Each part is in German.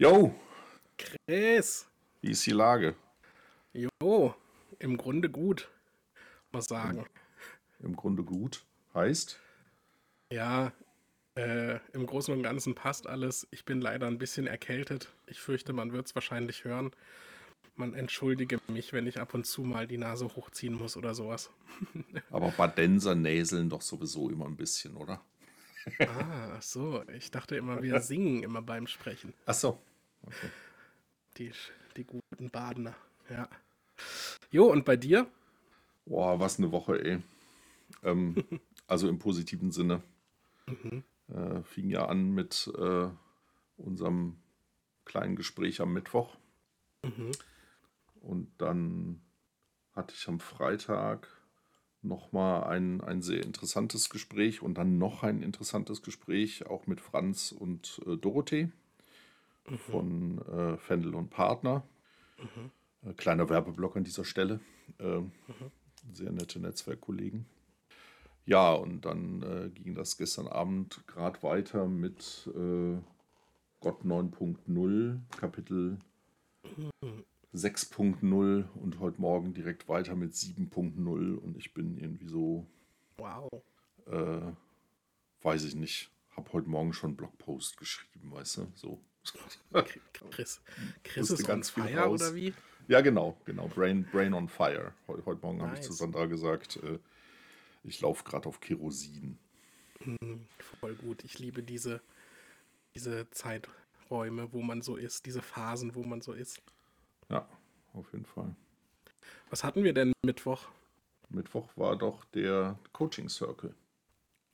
Jo, Chris. wie ist die Lage? Jo, im Grunde gut, muss sagen. Im Grunde gut. Heißt? Ja, äh, im Großen und Ganzen passt alles. Ich bin leider ein bisschen erkältet. Ich fürchte, man wird es wahrscheinlich hören. Man entschuldige mich, wenn ich ab und zu mal die Nase hochziehen muss oder sowas. Aber Badenser näseln doch sowieso immer ein bisschen, oder? Ah, ach so. Ich dachte immer, wir singen immer beim Sprechen. Ach so. Okay. Die, die guten Badener. Ja. Jo, und bei dir? Boah, was eine Woche, ey. Ähm, also im positiven Sinne. Mhm. Äh, fing ja an mit äh, unserem kleinen Gespräch am Mittwoch. Mhm. Und dann hatte ich am Freitag nochmal ein, ein sehr interessantes Gespräch und dann noch ein interessantes Gespräch, auch mit Franz und äh, Dorothee von äh, Fendel und Partner. Äh, kleiner Werbeblock an dieser Stelle. Äh, Sehr nette Netzwerkkollegen. Ja, und dann äh, ging das gestern Abend gerade weiter mit äh, Gott 9.0, Kapitel 6.0 und heute Morgen direkt weiter mit 7.0 und ich bin irgendwie so, Wow. äh, weiß ich nicht, habe heute Morgen schon einen Blogpost geschrieben, weißt du, so. Chris, Chris ist ganz on viel fire oder wie? Ja, genau, genau, Brain, Brain on Fire. Heu, heute Morgen habe ich Nice. zu Sandra gesagt, äh, ich laufe gerade auf Kerosin. Mhm, Voll gut. Ich liebe diese, diese Zeiträume, wo man so ist, diese Phasen, wo man so ist. Ja, auf jeden Fall. Was hatten wir denn Mittwoch? Mittwoch war doch der Coaching Circle.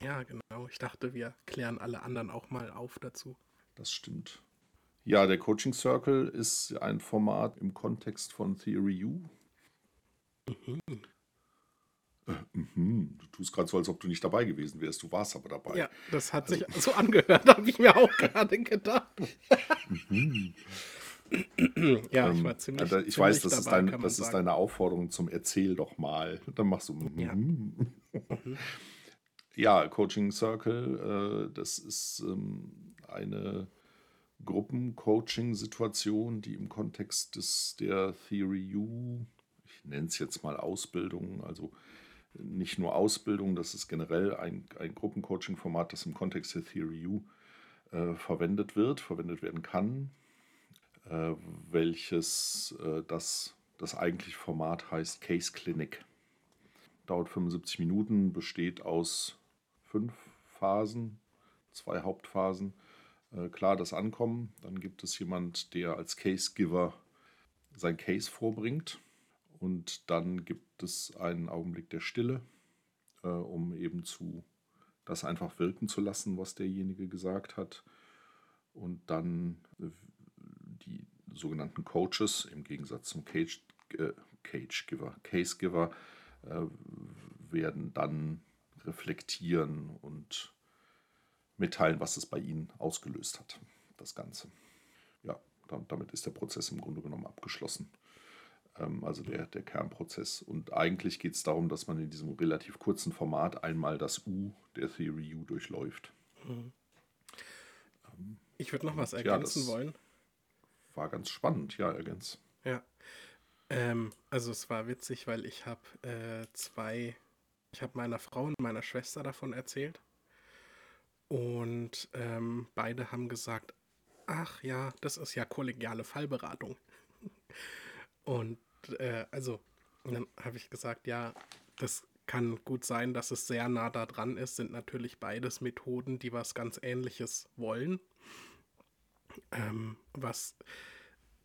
Ja, genau. Ich dachte, wir klären alle anderen auch mal auf dazu. Das stimmt. Ja, der Coaching Circle ist ein Format im Kontext von Theory U. Äh, mhm. Du tust gerade so, als ob du nicht dabei gewesen wärst. Du warst aber dabei. Ja, das hat sich so angehört, habe ich mir auch gerade gedacht. ja, ich Ähm, war ziemlich. also ich ziemlich weiß, das, ist, dabei, dein, kann man das ist deine Aufforderung zum Erzähl doch mal. Dann machst du. mhm. Ja. Ja, Coaching Circle, äh, das ist ähm, eine Gruppen-Coaching-Situation, die im Kontext des, der Theory U, ich nenne es jetzt mal Ausbildung, also nicht nur Ausbildung, das ist generell ein, ein Gruppencoaching-Format, das im Kontext der Theory U äh, verwendet wird, verwendet werden kann, äh, welches äh, das, das eigentliche Format heißt Case Clinic. Dauert 75 Minuten, besteht aus fünf Phasen, zwei Hauptphasen. Äh, klar, das Ankommen, dann gibt es jemand, der als Case-Giver sein Case vorbringt und dann gibt es einen Augenblick der Stille, äh, um eben zu das einfach wirken zu lassen, was derjenige gesagt hat. Und dann äh, die sogenannten Coaches im Gegensatz zum Cage, äh, Cage Giver, Case Giver äh, werden dann reflektieren und mitteilen, was es bei ihnen ausgelöst hat, das Ganze. Ja, da- damit ist der Prozess im Grunde genommen abgeschlossen. Ähm, Also der, der Kernprozess. Und eigentlich geht es darum, dass man in diesem relativ kurzen Format einmal das U der Theory U durchläuft. Ich würde noch was Ja, ergänzen das- wollen. War ganz spannend, ja, ergänzt. Ja. Ähm, also es war witzig, weil ich habe äh, zwei, ich habe meiner Frau und meiner Schwester davon erzählt. Und ähm, beide haben gesagt, ach ja, das ist ja kollegiale Fallberatung. Und äh, also, und dann habe ich gesagt, ja, das kann gut sein, dass es sehr nah da dran ist, sind natürlich beides Methoden, die was ganz ähnliches wollen. Ähm, was,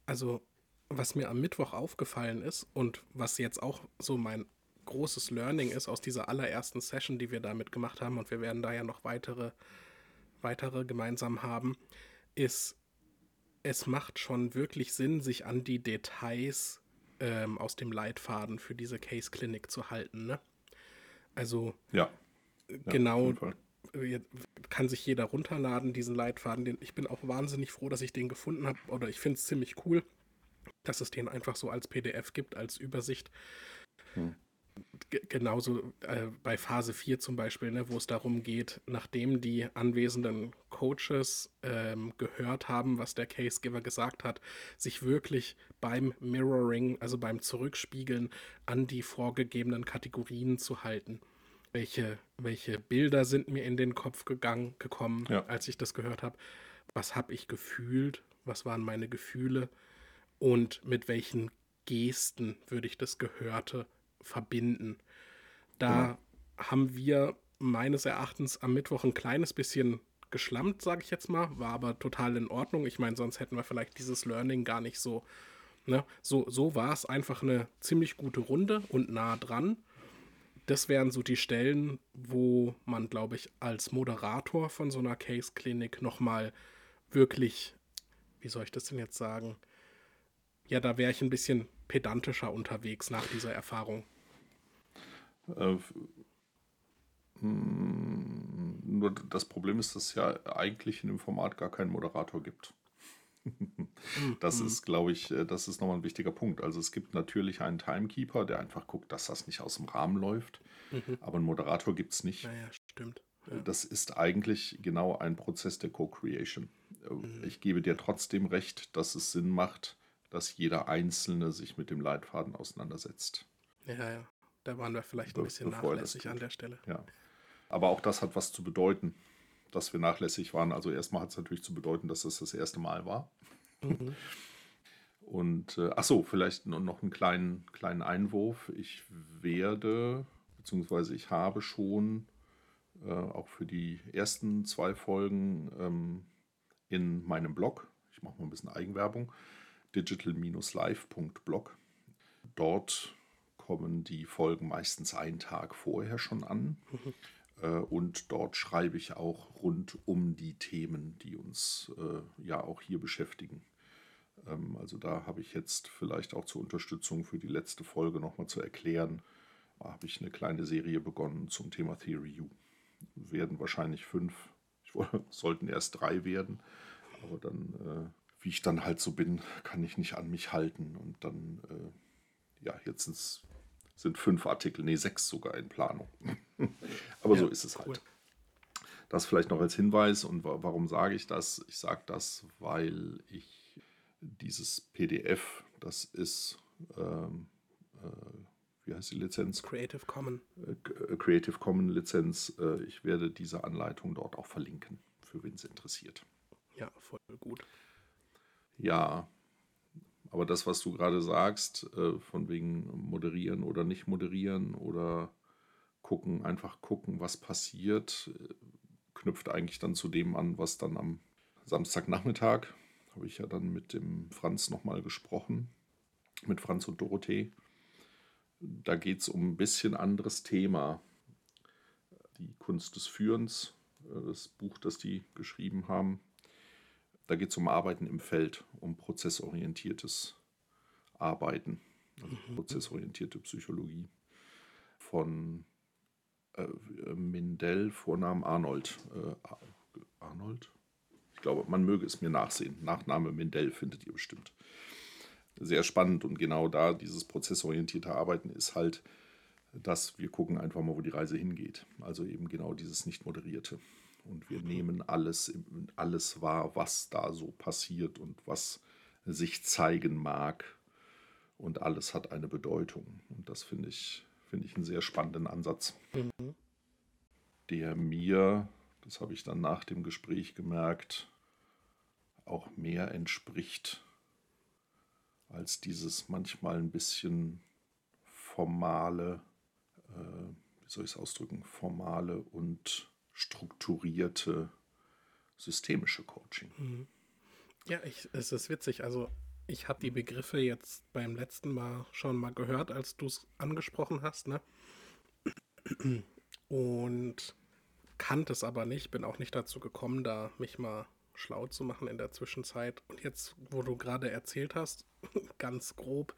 also, was mir am Mittwoch aufgefallen ist und was jetzt auch so mein großes Learning ist aus dieser allerersten Session, die wir damit gemacht haben, und wir werden da ja noch weitere, weitere gemeinsam haben, ist, es macht schon wirklich Sinn, sich an die Details ähm, aus dem Leitfaden für diese Case Clinic zu halten. Ne? Also Ja. genau kann sich jeder runterladen, diesen Leitfaden. Den, ich bin auch wahnsinnig froh, dass ich den gefunden habe. Oder ich finde es ziemlich cool, dass es den einfach so als PDF gibt, als Übersicht. Hm. Genauso äh, bei Phase 4 zum Beispiel, ne, wo es darum geht, nachdem die anwesenden Coaches ähm, gehört haben, was der Casegiver gesagt hat, sich wirklich beim Mirroring, also beim Zurückspiegeln, an die vorgegebenen Kategorien zu halten. Welche, welche Bilder sind mir in den Kopf gegangen, gekommen, Ja. als ich das gehört habe? Was habe ich gefühlt? Was waren meine Gefühle? Und mit welchen Gesten würde ich das Gehörte verbinden? Da haben wir meines Erachtens am Mittwoch ein kleines bisschen geschlammt, sage ich jetzt mal, war aber total in Ordnung. Ich meine, sonst hätten wir vielleicht dieses Learning gar nicht so. Ne? So, so war es einfach eine ziemlich gute Runde und nah dran. Das wären so die Stellen, wo man, glaube ich, als Moderator von so einer Case-Klinik nochmal wirklich, wie soll ich das denn jetzt sagen? Ja, da wäre ich ein bisschen pedantischer unterwegs nach dieser Erfahrung. Äh, mm, nur das Problem ist, dass es ja eigentlich in dem Format gar keinen Moderator gibt. Das ist, glaube ich, äh, das ist nochmal ein wichtiger Punkt. Also es gibt natürlich einen Timekeeper, der einfach guckt, dass das nicht aus dem Rahmen läuft. Aber einen Moderator gibt es nicht. Naja, stimmt. Ja. Das ist eigentlich genau ein Prozess der Co-Creation. Äh, Ich gebe dir trotzdem recht, dass es Sinn macht, dass jeder Einzelne sich mit dem Leitfaden auseinandersetzt. Ja, ja. Da waren wir vielleicht ein bisschen bevor das nachlässig an der Stelle. Ja. Aber auch das hat was zu bedeuten, dass wir nachlässig waren. Also erstmal hat es natürlich zu bedeuten, dass es das erste Mal war. Mhm. Und äh, ach so, vielleicht nur noch einen kleinen, kleinen Einwurf. Ich werde, beziehungsweise ich habe schon äh, auch für die ersten zwei Folgen ähm, in meinem Blog, ich mache mal ein bisschen Eigenwerbung, digital-live.blog. Dort kommen die Folgen meistens einen Tag vorher schon an. Äh, Und dort schreibe ich auch rund um die Themen, die uns äh, ja auch hier beschäftigen. Ähm, also da habe ich jetzt vielleicht auch zur Unterstützung für die letzte Folge nochmal zu erklären, habe ich eine kleine Serie begonnen zum Thema Theory U. Werden wahrscheinlich fünf, ich wollte, sollten erst drei werden, aber dann, äh, wie ich dann halt so bin, kann ich nicht an mich halten und dann, äh, ja, jetzt sind's, sind fünf Artikel, nee, sechs sogar in Planung. aber so Ja, ist es cool. halt. Das vielleicht noch als Hinweis. Und wa warum sage ich das? Ich sage das, weil ich dieses PDF, das ist, ähm, äh, wie heißt die Lizenz? Creative Common. Äh, Creative Commons Lizenz. Äh, ich werde diese Anleitung dort auch verlinken, für wen es interessiert. Ja, voll gut. Ja, aber das, was du gerade sagst, äh, von wegen moderieren oder nicht moderieren oder gucken, einfach gucken, was passiert, äh, knüpft eigentlich dann zu dem an, was dann am Samstagnachmittag, habe ich ja dann mit dem Franz nochmal gesprochen, mit Franz und Dorothee. Da geht es um ein bisschen anderes Thema. Die Kunst des Führens, äh, das Buch, das die geschrieben haben. Da geht es um Arbeiten im Feld, um prozessorientiertes Arbeiten, also prozessorientierte Psychologie. Von äh, Mindell, Vornamen Arnold. Äh, Ar- Arnold? Ich glaube, man möge es mir nachsehen. Nachname Mindell findet ihr bestimmt. Sehr spannend und genau da dieses prozessorientierte Arbeiten ist halt, dass wir gucken einfach mal, wo die Reise hingeht. Also eben genau dieses nicht moderierte. Und wir nehmen alles, alles wahr, was da so passiert und was sich zeigen mag. Und alles hat eine Bedeutung. Und das finde ich, finde ich einen sehr spannenden Ansatz, der mir, das habe ich dann nach dem Gespräch gemerkt, auch mehr entspricht als dieses manchmal ein bisschen formale, äh, wie soll ich es ausdrücken, formale und strukturierte systemische Coaching. Ja, ich, es ist witzig. Also, ich habe die Begriffe jetzt beim letzten Mal schon mal gehört, als du es angesprochen hast, ne? Und kannte es aber nicht, bin auch nicht dazu gekommen, da mich mal schlau zu machen in der Zwischenzeit. Und jetzt, wo du gerade erzählt hast, ganz grob,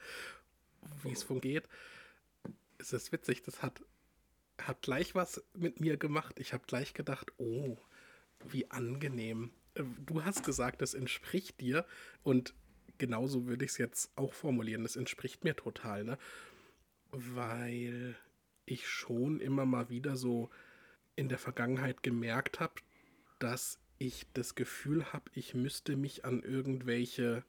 wie es ist es witzig, das hat, hat gleich was mit mir gemacht. Ich habe gleich gedacht, oh, wie angenehm. Äh, Du hast gesagt, es entspricht dir und genauso würde ich es jetzt auch formulieren. Es entspricht mir total, ne? Weil ich schon immer mal wieder so in der Vergangenheit gemerkt habe, dass ich das Gefühl habe, ich müsste mich an irgendwelche,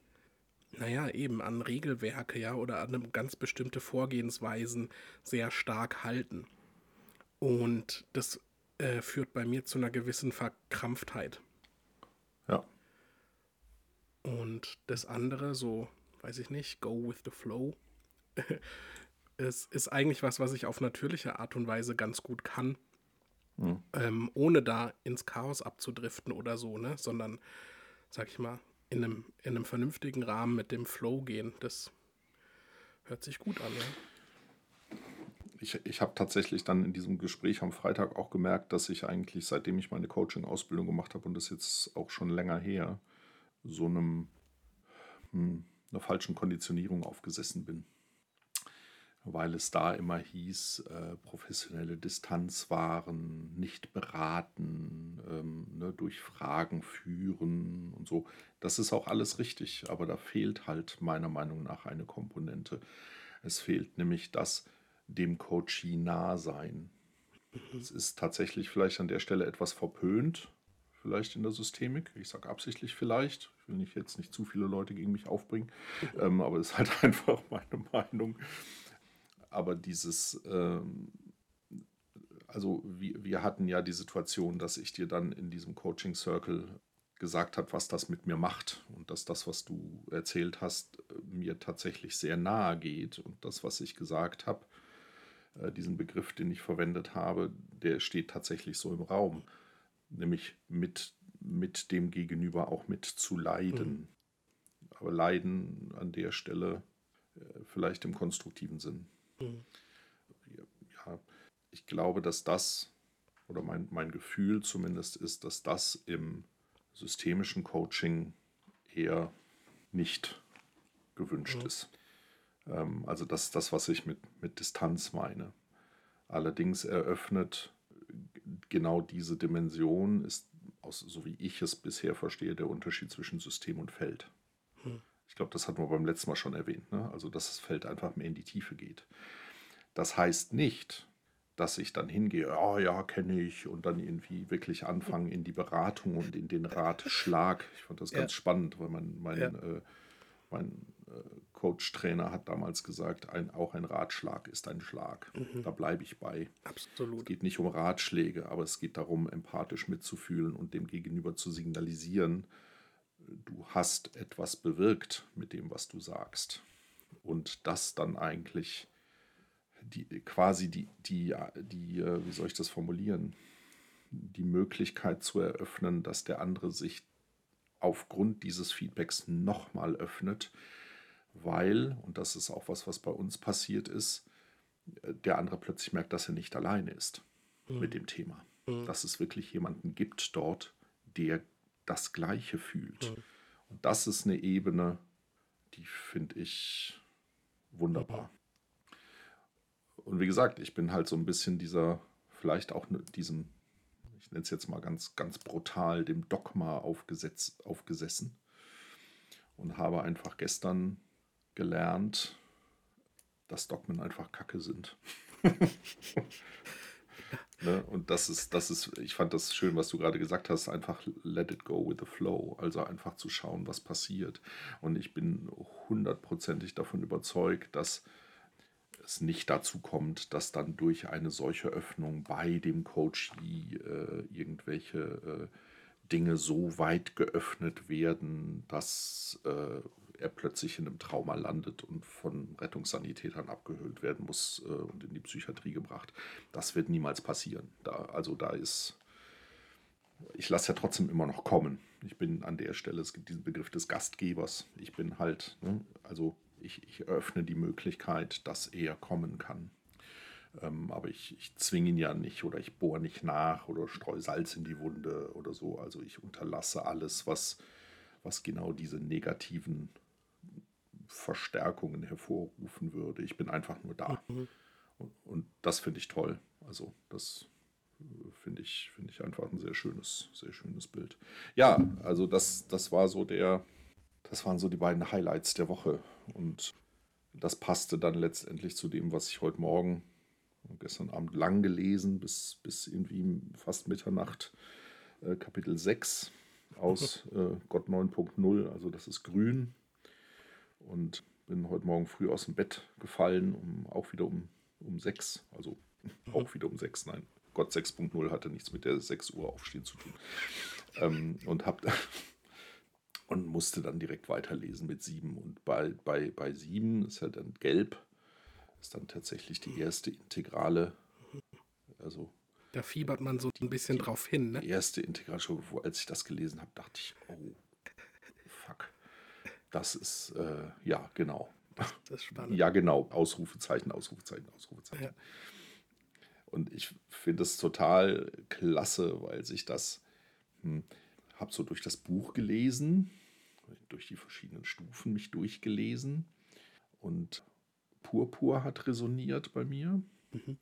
naja, eben an Regelwerke, ja, oder an ganz bestimmte Vorgehensweisen sehr stark halten. Und das äh, führt bei mir zu einer gewissen Verkrampftheit. Ja. Und das andere, so, weiß ich nicht, go with the flow, es ist eigentlich was, was ich auf natürliche Art und Weise ganz gut kann. Mhm. Ähm, ohne da ins Chaos abzudriften oder so, ne? Sondern, sag ich mal, in einem, in einem vernünftigen Rahmen mit dem Flow gehen. Das hört sich gut an, ja. Ich, ich habe tatsächlich dann in diesem Gespräch am Freitag auch gemerkt, dass ich eigentlich, seitdem ich meine Coaching-Ausbildung gemacht habe, und das jetzt auch schon länger her, so einem, hm, einer falschen Konditionierung aufgesessen bin weil es da immer hieß, äh, professionelle Distanz wahren, nicht beraten, ähm, ne, durch Fragen führen und so. Das ist auch alles richtig, aber da fehlt halt meiner Meinung nach eine Komponente. Es fehlt nämlich das dem Coachee nah sein. Es ist tatsächlich vielleicht an der Stelle etwas verpönt, vielleicht in der Systemik. Ich sage absichtlich vielleicht. Ich will nicht jetzt nicht zu viele Leute gegen mich aufbringen, ähm, aber es ist halt einfach meine Meinung aber dieses, ähm, also wir, wir hatten ja die Situation, dass ich dir dann in diesem Coaching Circle gesagt habe, was das mit mir macht und dass das, was du erzählt hast, mir tatsächlich sehr nahe geht und das, was ich gesagt habe, diesen Begriff, den ich verwendet habe, der steht tatsächlich so im Raum, nämlich mit, mit dem Gegenüber auch mit zu leiden. Mhm. Aber leiden an der Stelle äh, vielleicht im konstruktiven Sinn. Mhm. Ja, ich glaube, dass das, oder mein, mein Gefühl zumindest ist, dass das im systemischen Coaching eher nicht gewünscht mhm. ist. Ähm, also das ist das, was ich mit, mit Distanz meine. Allerdings eröffnet genau diese Dimension, ist, aus, so wie ich es bisher verstehe, der Unterschied zwischen System und Feld. Mhm. Ich glaube, das hatten wir beim letzten Mal schon erwähnt. Ne? Also, dass das Feld einfach mehr in die Tiefe geht. Das heißt nicht, dass ich dann hingehe, oh ja, kenne ich, und dann irgendwie wirklich anfange in die Beratung und in den Ratschlag. Ich fand das ganz ja. spannend, weil mein, mein, ja. äh, mein Coach-Trainer hat damals gesagt, ein, auch ein Ratschlag ist ein Schlag. Mhm. Da bleibe ich bei. Absolut. Es geht nicht um Ratschläge, aber es geht darum, empathisch mitzufühlen und dem Gegenüber zu signalisieren, du hast etwas bewirkt mit dem, was du sagst. Und das dann eigentlich die, quasi die, die, die, äh, wie soll ich das formulieren, die Möglichkeit zu eröffnen, dass der andere sich aufgrund dieses Feedbacks nochmal öffnet, weil, und das ist auch was, was bei uns passiert ist, der andere plötzlich merkt, dass er nicht alleine ist mhm. mit dem Thema. Mhm. Dass es wirklich jemanden gibt dort, der das Gleiche fühlt. Mhm. Und das ist eine Ebene, die finde ich wunderbar. Und wie gesagt, ich bin halt so ein bisschen dieser, vielleicht auch diesem, ich nenne es jetzt mal ganz, ganz brutal, dem Dogma aufgesetz, aufgesessen und habe einfach gestern gelernt, dass Dogmen einfach Kacke sind. Ne? Und das ist, das ist, ich fand das schön, was du gerade gesagt hast, einfach let it go with the flow, also einfach zu schauen, was passiert. Und ich bin hundertprozentig davon überzeugt, dass es nicht dazu kommt, dass dann durch eine solche Öffnung bei dem Coachee äh, irgendwelche äh, Dinge so weit geöffnet werden, dass äh, er plötzlich in einem Trauma landet und von Rettungssanitätern abgehüllt werden muss äh, und in die Psychiatrie gebracht. Das wird niemals passieren. Da, also da ist, ich lasse ja trotzdem immer noch kommen. Ich bin an der Stelle, es gibt diesen Begriff des Gastgebers. Ich bin halt, ne, also ich, ich eröffne die Möglichkeit, dass er kommen kann. Ähm, aber ich, ich zwinge ihn ja nicht oder ich bohre nicht nach oder streue Salz in die Wunde oder so. Also ich unterlasse alles, was, was genau diese negativen Verstärkungen hervorrufen würde. Ich bin einfach nur da. Mhm. Und, und, das finde ich toll. Also das äh, finde ich, find ich einfach ein sehr schönes, sehr schönes Bild. Ja, also das, das war so der, das waren so die beiden Highlights der Woche. Und das passte dann letztendlich zu dem, was ich heute Morgen, gestern Abend lang gelesen, bis, bis irgendwie fast Mitternacht äh, Kapitel 6 aus äh, Gott 9.0, also das ist grün. Und bin heute Morgen früh aus dem Bett gefallen, um, auch wieder um, um 6, also mhm. auch wieder um 6, nein, Gott 6.0 hatte nichts mit der 6 Uhr aufstehen zu tun. Ähm, und hab und musste dann direkt weiterlesen mit 7. Und bei, bei, bei 7 ist ja dann gelb, ist dann tatsächlich die erste Integrale. Also da fiebert man so ein bisschen die, drauf hin, ne? Die erste Integration, wo als ich das gelesen habe, dachte ich, oh. Das ist, äh, ja, genau. Das, ist spannend. Ja, genau. Ausrufezeichen, Ausrufezeichen, Ausrufezeichen. Ja. Und ich finde es total klasse, weil sich das, hm, habe so durch das Buch gelesen, durch die verschiedenen Stufen mich durchgelesen und Purpur hat resoniert bei mir. Mhm.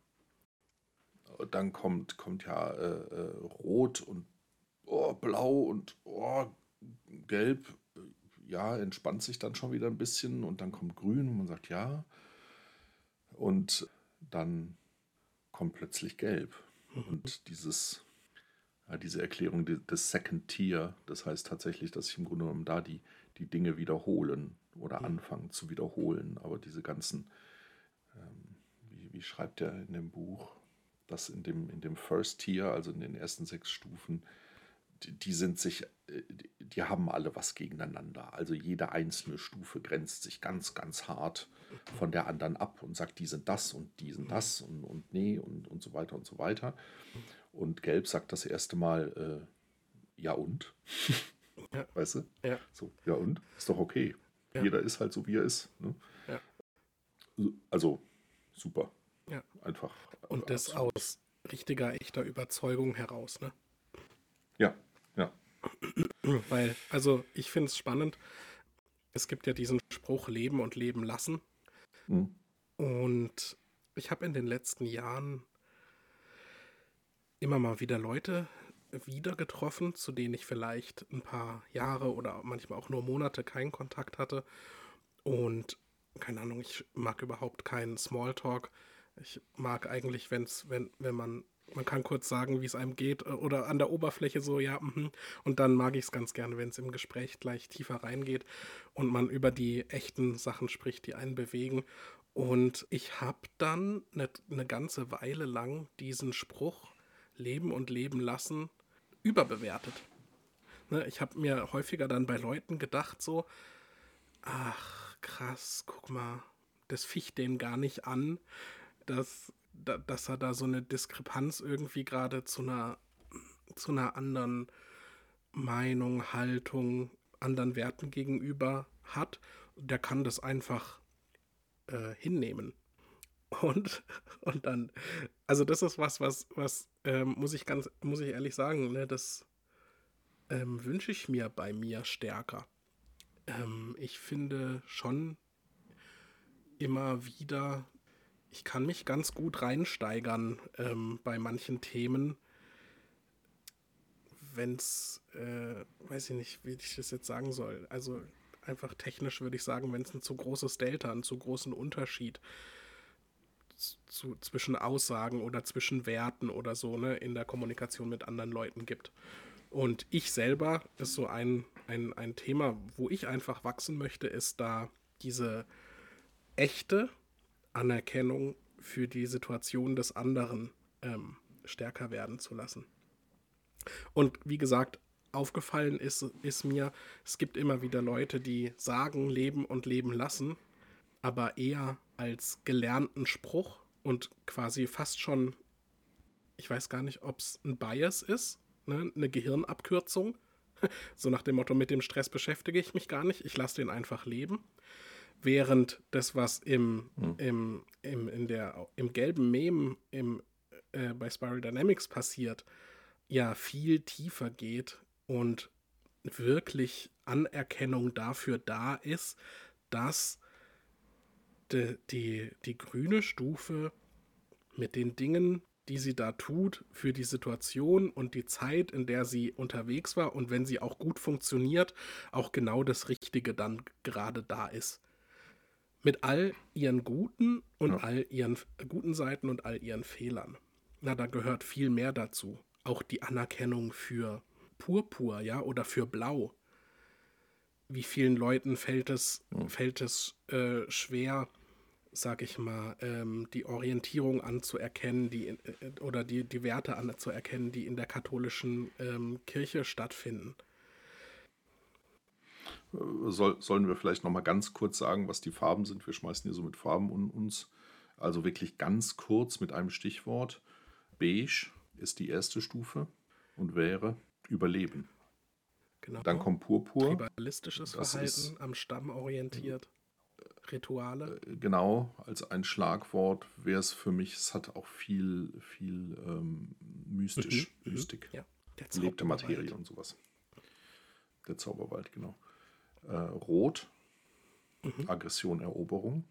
Dann kommt, kommt ja äh, äh, Rot und oh, Blau und oh, Gelb ja, entspannt sich dann schon wieder ein bisschen und dann kommt grün und man sagt ja. Und dann kommt plötzlich gelb. Mhm. Und dieses, ja, diese Erklärung des Second Tier, das heißt tatsächlich, dass sich im Grunde genommen da die, die Dinge wiederholen oder mhm. anfangen zu wiederholen. Aber diese ganzen, ähm, wie, wie schreibt er in dem Buch, dass in dem, in dem First Tier, also in den ersten sechs Stufen, die sind sich, äh, die haben alle was gegeneinander. Also jede einzelne Stufe grenzt sich ganz, ganz hart von der anderen ab und sagt, die sind das und die sind das und, und nee und, und so weiter und so weiter. Und Gelb sagt das erste Mal, äh, ja und? Ja. Weißt du? Ja. So, ja und? Ist doch okay. Ja. Jeder ist halt so, wie er ist. Ne? Ja. Also, super. Ja. Einfach. Und das absolut. aus richtiger, echter Überzeugung heraus, ne? Ja. Weil, also ich finde es spannend. Es gibt ja diesen Spruch Leben und Leben lassen. Mhm. Und ich habe in den letzten Jahren immer mal wieder Leute wieder getroffen, zu denen ich vielleicht ein paar Jahre oder manchmal auch nur Monate keinen Kontakt hatte. Und keine Ahnung, ich mag überhaupt keinen Smalltalk. Ich mag eigentlich, wenn's, wenn, wenn man man kann kurz sagen, wie es einem geht äh, oder an der Oberfläche so, ja, mh. und dann mag ich es ganz gerne, wenn es im Gespräch gleich tiefer reingeht und man über die echten Sachen spricht, die einen bewegen. Und ich habe dann eine, eine ganze Weile lang diesen Spruch Leben und Leben lassen überbewertet. Ne, ich habe mir häufiger dann bei Leuten gedacht, so, ach krass, guck mal, das ficht den gar nicht an, dass da, dass er da so eine Diskrepanz irgendwie gerade zu einer, zu einer anderen Meinung, Haltung, anderen Werten gegenüber hat. Der kann das einfach äh, hinnehmen. Und, und dann, also das ist was, was, was ähm, muss ich ganz, muss ich ehrlich sagen, ne, das ähm, wünsche ich mir bei mir stärker. Ähm, ich finde schon immer wieder ich kann mich ganz gut reinsteigern ähm, bei manchen Themen. Wenn es, äh, weiß ich nicht, wie ich das jetzt sagen soll. Also einfach technisch würde ich sagen, wenn es ein zu großes Delta, einen zu großen Unterschied zu, zwischen Aussagen oder zwischen Werten oder so ne, in der Kommunikation mit anderen Leuten gibt. Und ich selber ist so ein, ein, ein Thema, wo ich einfach wachsen möchte, ist da diese echte Anerkennung für die Situation des anderen ähm, stärker werden zu lassen. Und wie gesagt, aufgefallen ist, ist mir, es gibt immer wieder Leute, die sagen, leben und leben lassen, aber eher als gelernten Spruch und quasi fast schon, ich weiß gar nicht, ob es ein Bias ist, ne? eine Gehirnabkürzung. So nach dem Motto, mit dem Stress beschäftige ich mich gar nicht, ich lasse den einfach leben während das, was im, hm. im, im, in der, im gelben Meme im, äh, bei Spiral Dynamics passiert, ja viel tiefer geht und wirklich Anerkennung dafür da ist, dass die, die, die grüne Stufe mit den Dingen, die sie da tut, für die Situation und die Zeit, in der sie unterwegs war und wenn sie auch gut funktioniert, auch genau das Richtige dann gerade da ist mit all ihren guten und ja. all ihren guten Seiten und all ihren Fehlern. Na, da gehört viel mehr dazu. Auch die Anerkennung für Purpur, ja, oder für Blau. Wie vielen Leuten fällt es, Ja. fällt es äh, schwer, sag ich mal, ähm, die Orientierung anzuerkennen, die äh, oder die, die Werte anzuerkennen, die in der katholischen ähm, Kirche stattfinden. Äh, Soll, sollen wir vielleicht noch mal ganz kurz sagen, was die Farben sind? Wir schmeißen hier so mit Farben um uns. Also wirklich ganz kurz mit einem Stichwort. Beige ist die erste Stufe und wäre Überleben. Genau. Dann kommt Purpur. Tribalistisches Das Verhalten, ist- am Stamm orientiert, Rituale. Genau, als ein Schlagwort wäre es für mich, es hat auch viel, viel ähm, mystisch, Mhm, mhm. Mystik. Ja, der Lebte. Materie und sowas. Der Zauberwald, genau. Äh, Rot, Mhm. Aggression, Eroberung.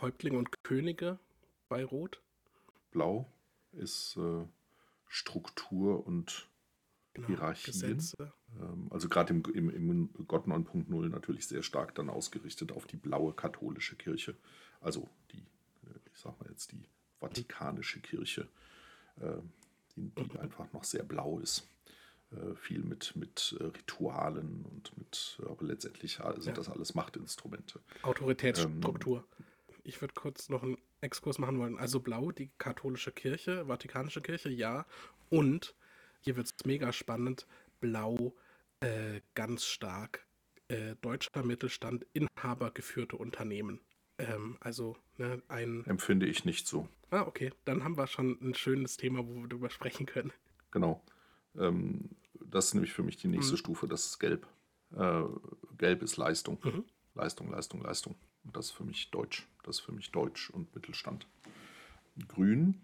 Häuptlinge und Könige bei Rot. Blau ist äh, Struktur und Genau, Hierarchien. Ähm, also gerade im, im, im Gott 9.0 natürlich sehr stark dann ausgerichtet auf die blaue katholische Kirche. Also die, äh, ich sag mal jetzt die Vatikanische Kirche, äh, die, die einfach noch sehr blau ist. Äh, viel mit, mit äh, Ritualen und mit, aber letztendlich sind Ja. das alles Machtinstrumente. Autoritätsstruktur. ich würde kurz noch einen Exkurs machen wollen. Also blau, die katholische Kirche, Vatikanische Kirche, ja. Und, hier wird es mega spannend, blau äh, ganz stark äh, deutscher Mittelstand, inhabergeführte Unternehmen. Ähm, also ne, ein... Empfinde ich nicht so. Ah, okay. Dann haben wir schon ein schönes Thema, wo wir drüber sprechen können. Genau. Ähm, das ist nämlich für mich die nächste Mhm. Stufe, das ist Gelb. Äh, Gelb ist Leistung. Mhm. Leistung, Leistung, Leistung. Und das ist für mich Deutsch. Das ist für mich Deutsch und Mittelstand. Grün,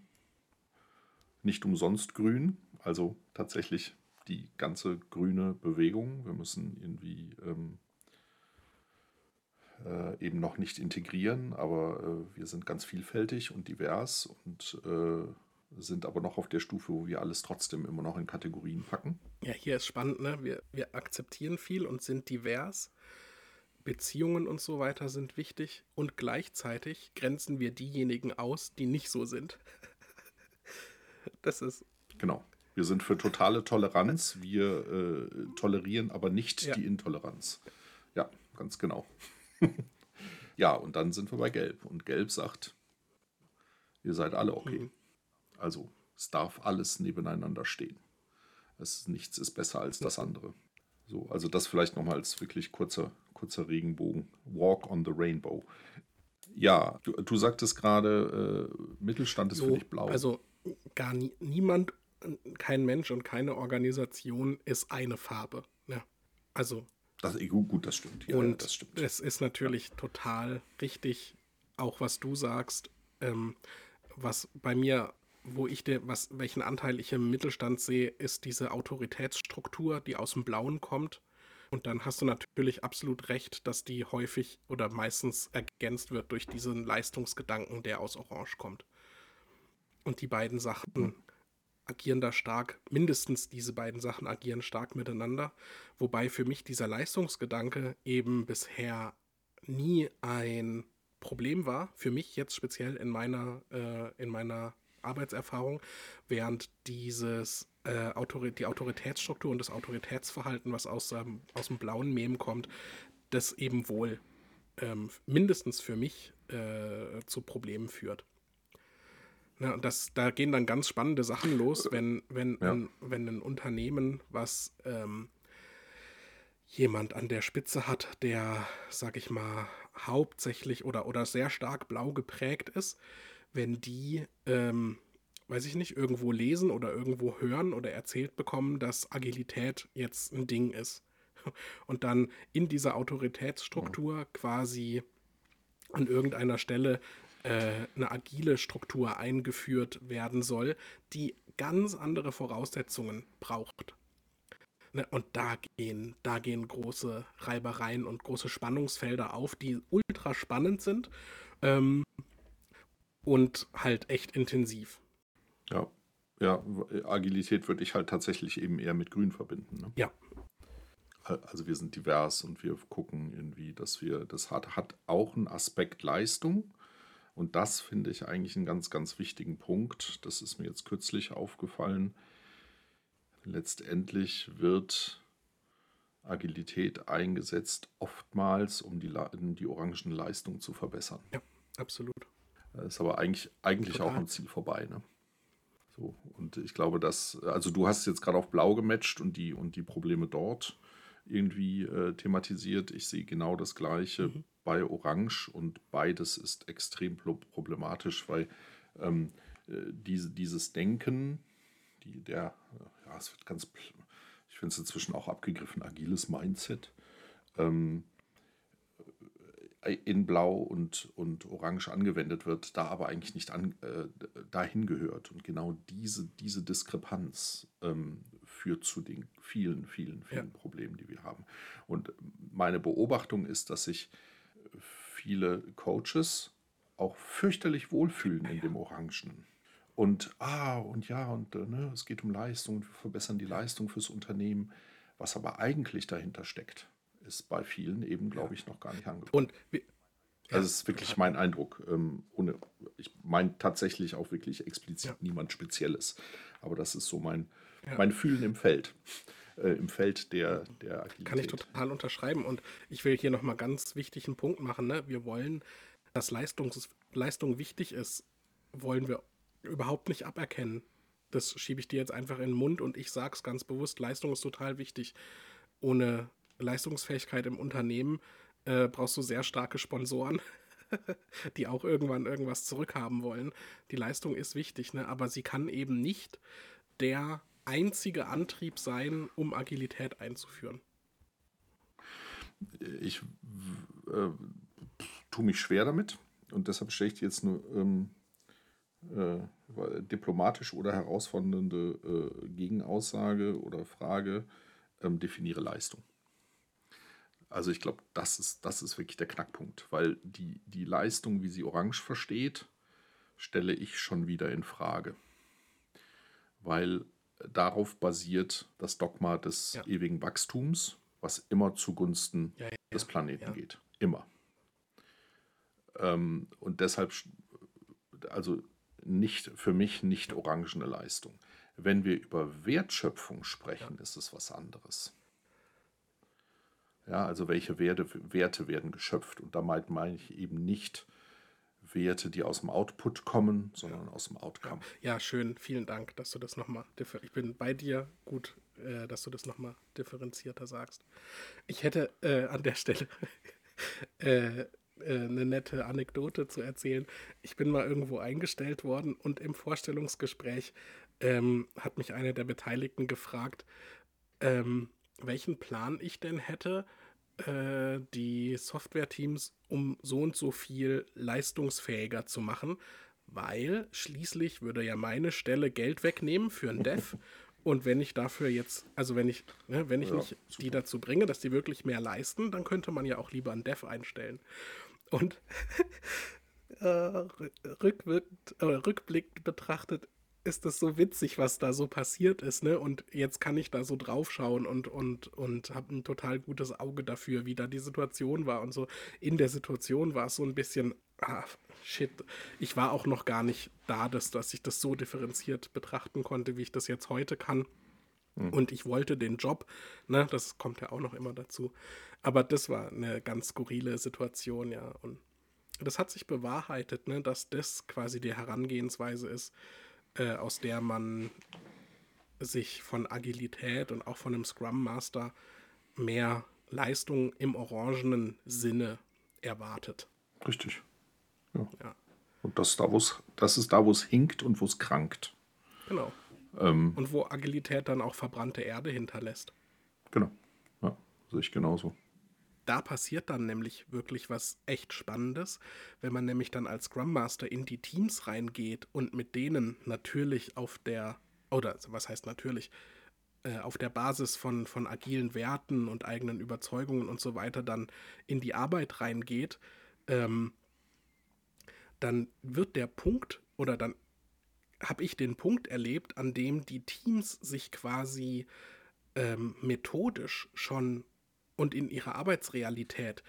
nicht umsonst grün, also tatsächlich die ganze grüne Bewegung. Wir müssen irgendwie ähm, äh, eben noch nicht integrieren, aber äh, wir sind ganz vielfältig und divers und äh, sind aber noch auf der Stufe, wo wir alles trotzdem immer noch in Kategorien packen. Ja, hier ist spannend, ne? Wir, wir akzeptieren viel und sind divers. Beziehungen und so weiter sind wichtig und gleichzeitig grenzen wir diejenigen aus, die nicht so sind. Das ist, Genau. Wir sind für totale Toleranz. Wir äh, tolerieren aber nicht Ja. die Intoleranz. Ja, ganz genau. ja, und dann sind wir bei Gelb. Und Gelb sagt, ihr seid alle okay. Mhm. Also es darf alles nebeneinander stehen. Es, nichts ist besser als das andere. So, also das vielleicht nochmal als wirklich kurzer, kurzer Regenbogen. Walk on the Rainbow. Ja, du, du sagtest gerade, äh, Mittelstand ist für so, dich blau. also gar nie, niemand, kein Mensch und keine Organisation ist eine Farbe. Ne? Also das, gut, gut, das stimmt. Ja, ja, und das stimmt. es ist natürlich total richtig, auch was du sagst, ähm, was bei mir, wo ich dir, was, welchen Anteil ich im Mittelstand sehe, ist diese Autoritätsstruktur, die aus dem Blauen kommt. Und dann hast du natürlich absolut recht, dass die häufig oder meistens ergänzt wird durch diesen Leistungsgedanken, der aus Orange kommt. Und die beiden Sachen agieren da stark, mindestens diese beiden Sachen agieren stark miteinander. Wobei für mich dieser Leistungsgedanke eben bisher nie ein Problem war. Für mich jetzt speziell in meiner, äh, in meiner Arbeitserfahrung, während dieses äh, Autori die Autoritätsstruktur und das Autoritätsverhalten, was aus, ähm, aus dem blauen Mem kommt, das eben wohl ähm, mindestens für mich äh, zu Problemen führt. Ja, das, da gehen dann ganz spannende Sachen los, wenn, wenn, Ja. ein, wenn ein Unternehmen, was ähm, jemand an der Spitze hat, der, sag ich mal, hauptsächlich oder, oder sehr stark blau geprägt ist, wenn die, ähm, weiß ich nicht, irgendwo lesen oder irgendwo hören oder erzählt bekommen, dass Agilität jetzt ein Ding ist. Und dann in dieser Autoritätsstruktur quasi an irgendeiner Stelle äh, eine agile Struktur eingeführt werden soll, die ganz andere Voraussetzungen braucht. Ne, und da gehen, da gehen große Reibereien und große Spannungsfelder auf, die ultra spannend sind ähm, und halt echt intensiv. Ja, ja, Agilität würde ich halt tatsächlich eben eher mit Grün verbinden. Ne? Ja. Also wir sind divers und wir gucken irgendwie, dass wir, das hat, hat auch einen Aspekt Leistung. Und das finde ich eigentlich einen ganz, ganz wichtigen Punkt. Das ist mir jetzt kürzlich aufgefallen. letztendlich wird Agilität eingesetzt, oftmals, um die, die orangen Leistung zu verbessern. Ja, absolut. Ist aber eigentlich, eigentlich auch am Ziel vorbei. Ne? So, und ich glaube, dass, also du hast jetzt gerade auf Blau gematcht und die, und die Probleme dort irgendwie äh, thematisiert. Ich sehe genau das Gleiche mhm. bei Orange und beides ist extrem problematisch, weil ähm, äh, diese, dieses Denken, die, der, ja, es wird ganz, ich finde es inzwischen auch abgegriffen, agiles Mindset, ähm, in Blau und, und Orange angewendet wird, da aber eigentlich nicht an, äh, dahin gehört. Und genau diese, diese Diskrepanz ähm, führt zu den vielen, vielen, vielen ja. Problemen, die wir haben. Und meine Beobachtung ist, dass sich viele Coaches auch fürchterlich wohlfühlen in dem Orangen. Und ah, und ja, und äh, ne, es geht um Leistung und wir verbessern die Leistung fürs Unternehmen. Was aber eigentlich dahinter steckt, ist bei vielen eben, glaube ich, noch gar nicht angekommen. Und wir, ja, das ist wirklich mein Eindruck. Ähm, ohne, ich meine tatsächlich auch wirklich explizit ja. niemand Spezielles. Aber das ist so mein, ja. mein Fühlen im Feld. Äh, Im Feld der, der Agilität. Kann ich total unterschreiben. Und ich will hier nochmal ganz wichtigen Punkt machen. Ne? Wir wollen, dass Leistungs Leistung wichtig ist, wollen wir überhaupt nicht aberkennen. Das schiebe ich dir jetzt einfach in den Mund und ich sage es ganz bewusst, Leistung ist total wichtig. Ohne Leistungsfähigkeit im Unternehmen äh, brauchst du sehr starke Sponsoren, die auch irgendwann irgendwas zurückhaben wollen. Die Leistung ist wichtig, ne? aber sie kann eben nicht der einzige Antrieb sein, um Agilität einzuführen. Ich äh, tue mich schwer damit und deshalb stelle ich jetzt nur ähm, äh, diplomatisch oder herausfordernde äh, Gegenaussage oder Frage, ähm, definiere Leistung. Also ich glaube, das ist, das ist wirklich der Knackpunkt, weil die, die Leistung, wie sie Orange versteht, stelle ich schon wieder in Frage. Weil darauf basiert das Dogma des ja. ewigen Wachstums, was immer zugunsten ja, ja, des Planeten geht. Immer. Ähm, und deshalb, also nicht für mich nicht orangene Leistung. Wenn wir über Wertschöpfung sprechen, ist es was anderes. Ja, also welche Werte, Werte werden geschöpft? Und da meine ich eben nicht Werte, die aus dem Output kommen, sondern aus dem Outcome. Ja, schön. Vielen Dank, dass du das nochmal, ich bin bei dir gut, äh, dass du das nochmal differenzierter sagst. Ich hätte äh, an der Stelle äh, äh, eine nette Anekdote zu erzählen. Ich bin mal irgendwo eingestellt worden und im Vorstellungsgespräch ähm, hat mich einer der Beteiligten gefragt, ähm, welchen Plan ich denn hätte, äh, die Software-Teams um so und so viel leistungsfähiger zu machen, weil schließlich würde ja meine Stelle Geld wegnehmen für ein Dev. Und wenn ich dafür jetzt, also wenn ich, ne, wenn ich ja, nicht super. die dazu bringe, dass die wirklich mehr leisten, dann könnte man ja auch lieber ein Dev einstellen. Und äh, rückblickend betrachtet ist das so witzig, was da so passiert ist, ne? Und jetzt kann ich da so draufschauen und, und, und habe ein total gutes Auge dafür, wie da die Situation war und so. In der Situation war es so ein bisschen, ah, shit, ich war auch noch gar nicht da, dass, dass ich das so differenziert betrachten konnte, wie ich das jetzt heute kann. Mhm. Und ich wollte den Job, ne, das kommt ja auch noch immer dazu. Aber das war eine ganz skurrile Situation, ja. Und das hat sich bewahrheitet, ne, dass das quasi die Herangehensweise ist, äh, aus der man sich von Agilität und auch von einem Scrum Master mehr Leistung im orangenen Sinne erwartet. Richtig. Ja. ja. Und das ist da, wo's, das ist da, wo es hinkt und wo es krankt. Genau. Ähm, und wo Agilität dann auch verbrannte Erde hinterlässt. Genau. Ja, sehe ich genauso da passiert dann nämlich wirklich was echt Spannendes, wenn man nämlich dann als Scrum Master in die Teams reingeht und mit denen natürlich auf der, oder was heißt natürlich, äh, auf der Basis von, von agilen Werten und eigenen Überzeugungen und so weiter dann in die Arbeit reingeht, ähm, dann wird der Punkt oder dann habe ich den Punkt erlebt, an dem die Teams sich quasi ähm, methodisch schon und in ihrer Arbeitsrealität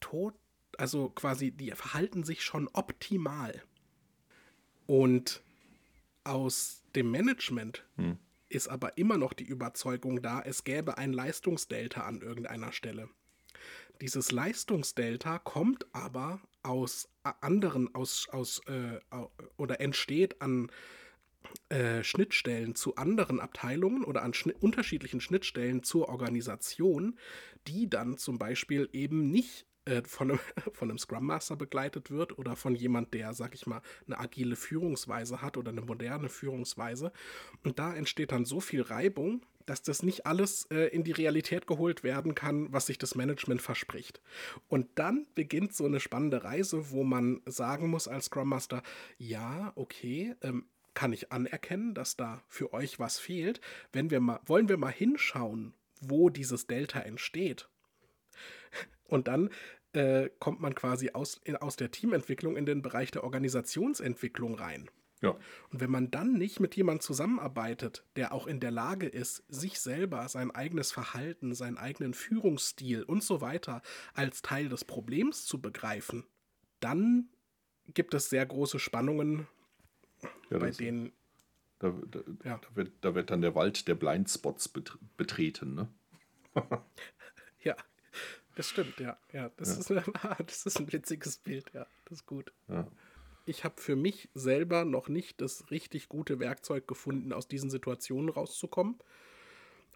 tot, also quasi, die verhalten sich schon optimal. Und aus dem Management hm. ist aber immer noch die Überzeugung da, es gäbe ein Leistungsdelta an irgendeiner Stelle. Dieses Leistungsdelta kommt aber aus anderen, aus, aus äh, oder entsteht an äh, Schnittstellen zu anderen Abteilungen oder an schni unterschiedlichen Schnittstellen zur Organisation, die dann zum Beispiel eben nicht äh, von, einem, von einem Scrum Master begleitet wird oder von jemand, der, sag ich mal, eine agile Führungsweise hat oder eine moderne Führungsweise. Und da entsteht dann so viel Reibung, dass das nicht alles äh, in die Realität geholt werden kann, was sich das Management verspricht. Und dann beginnt so eine spannende Reise, wo man sagen muss als Scrum Master, ja, okay, ähm, kann ich anerkennen, dass da für euch was fehlt. Wenn wir mal, wollen wir mal hinschauen, wo dieses Delta entsteht. Und dann äh, kommt man quasi aus, in, aus der Teamentwicklung in den Bereich der Organisationsentwicklung rein. Ja. Und wenn man dann nicht mit jemandem zusammenarbeitet, der auch in der Lage ist, sich selber, sein eigenes Verhalten, seinen eigenen Führungsstil und so weiter als Teil des Problems zu begreifen, dann gibt es sehr große Spannungen ja, bei denen. Da, da, ja. da, wird, da wird dann der Wald der Blindspots betreten, ne? ja, das stimmt, ja. ja, das, ja. Ist, das ist ein witziges Bild, ja. Das ist gut. Ja. Ich habe für mich selber noch nicht das richtig gute Werkzeug gefunden, aus diesen Situationen rauszukommen.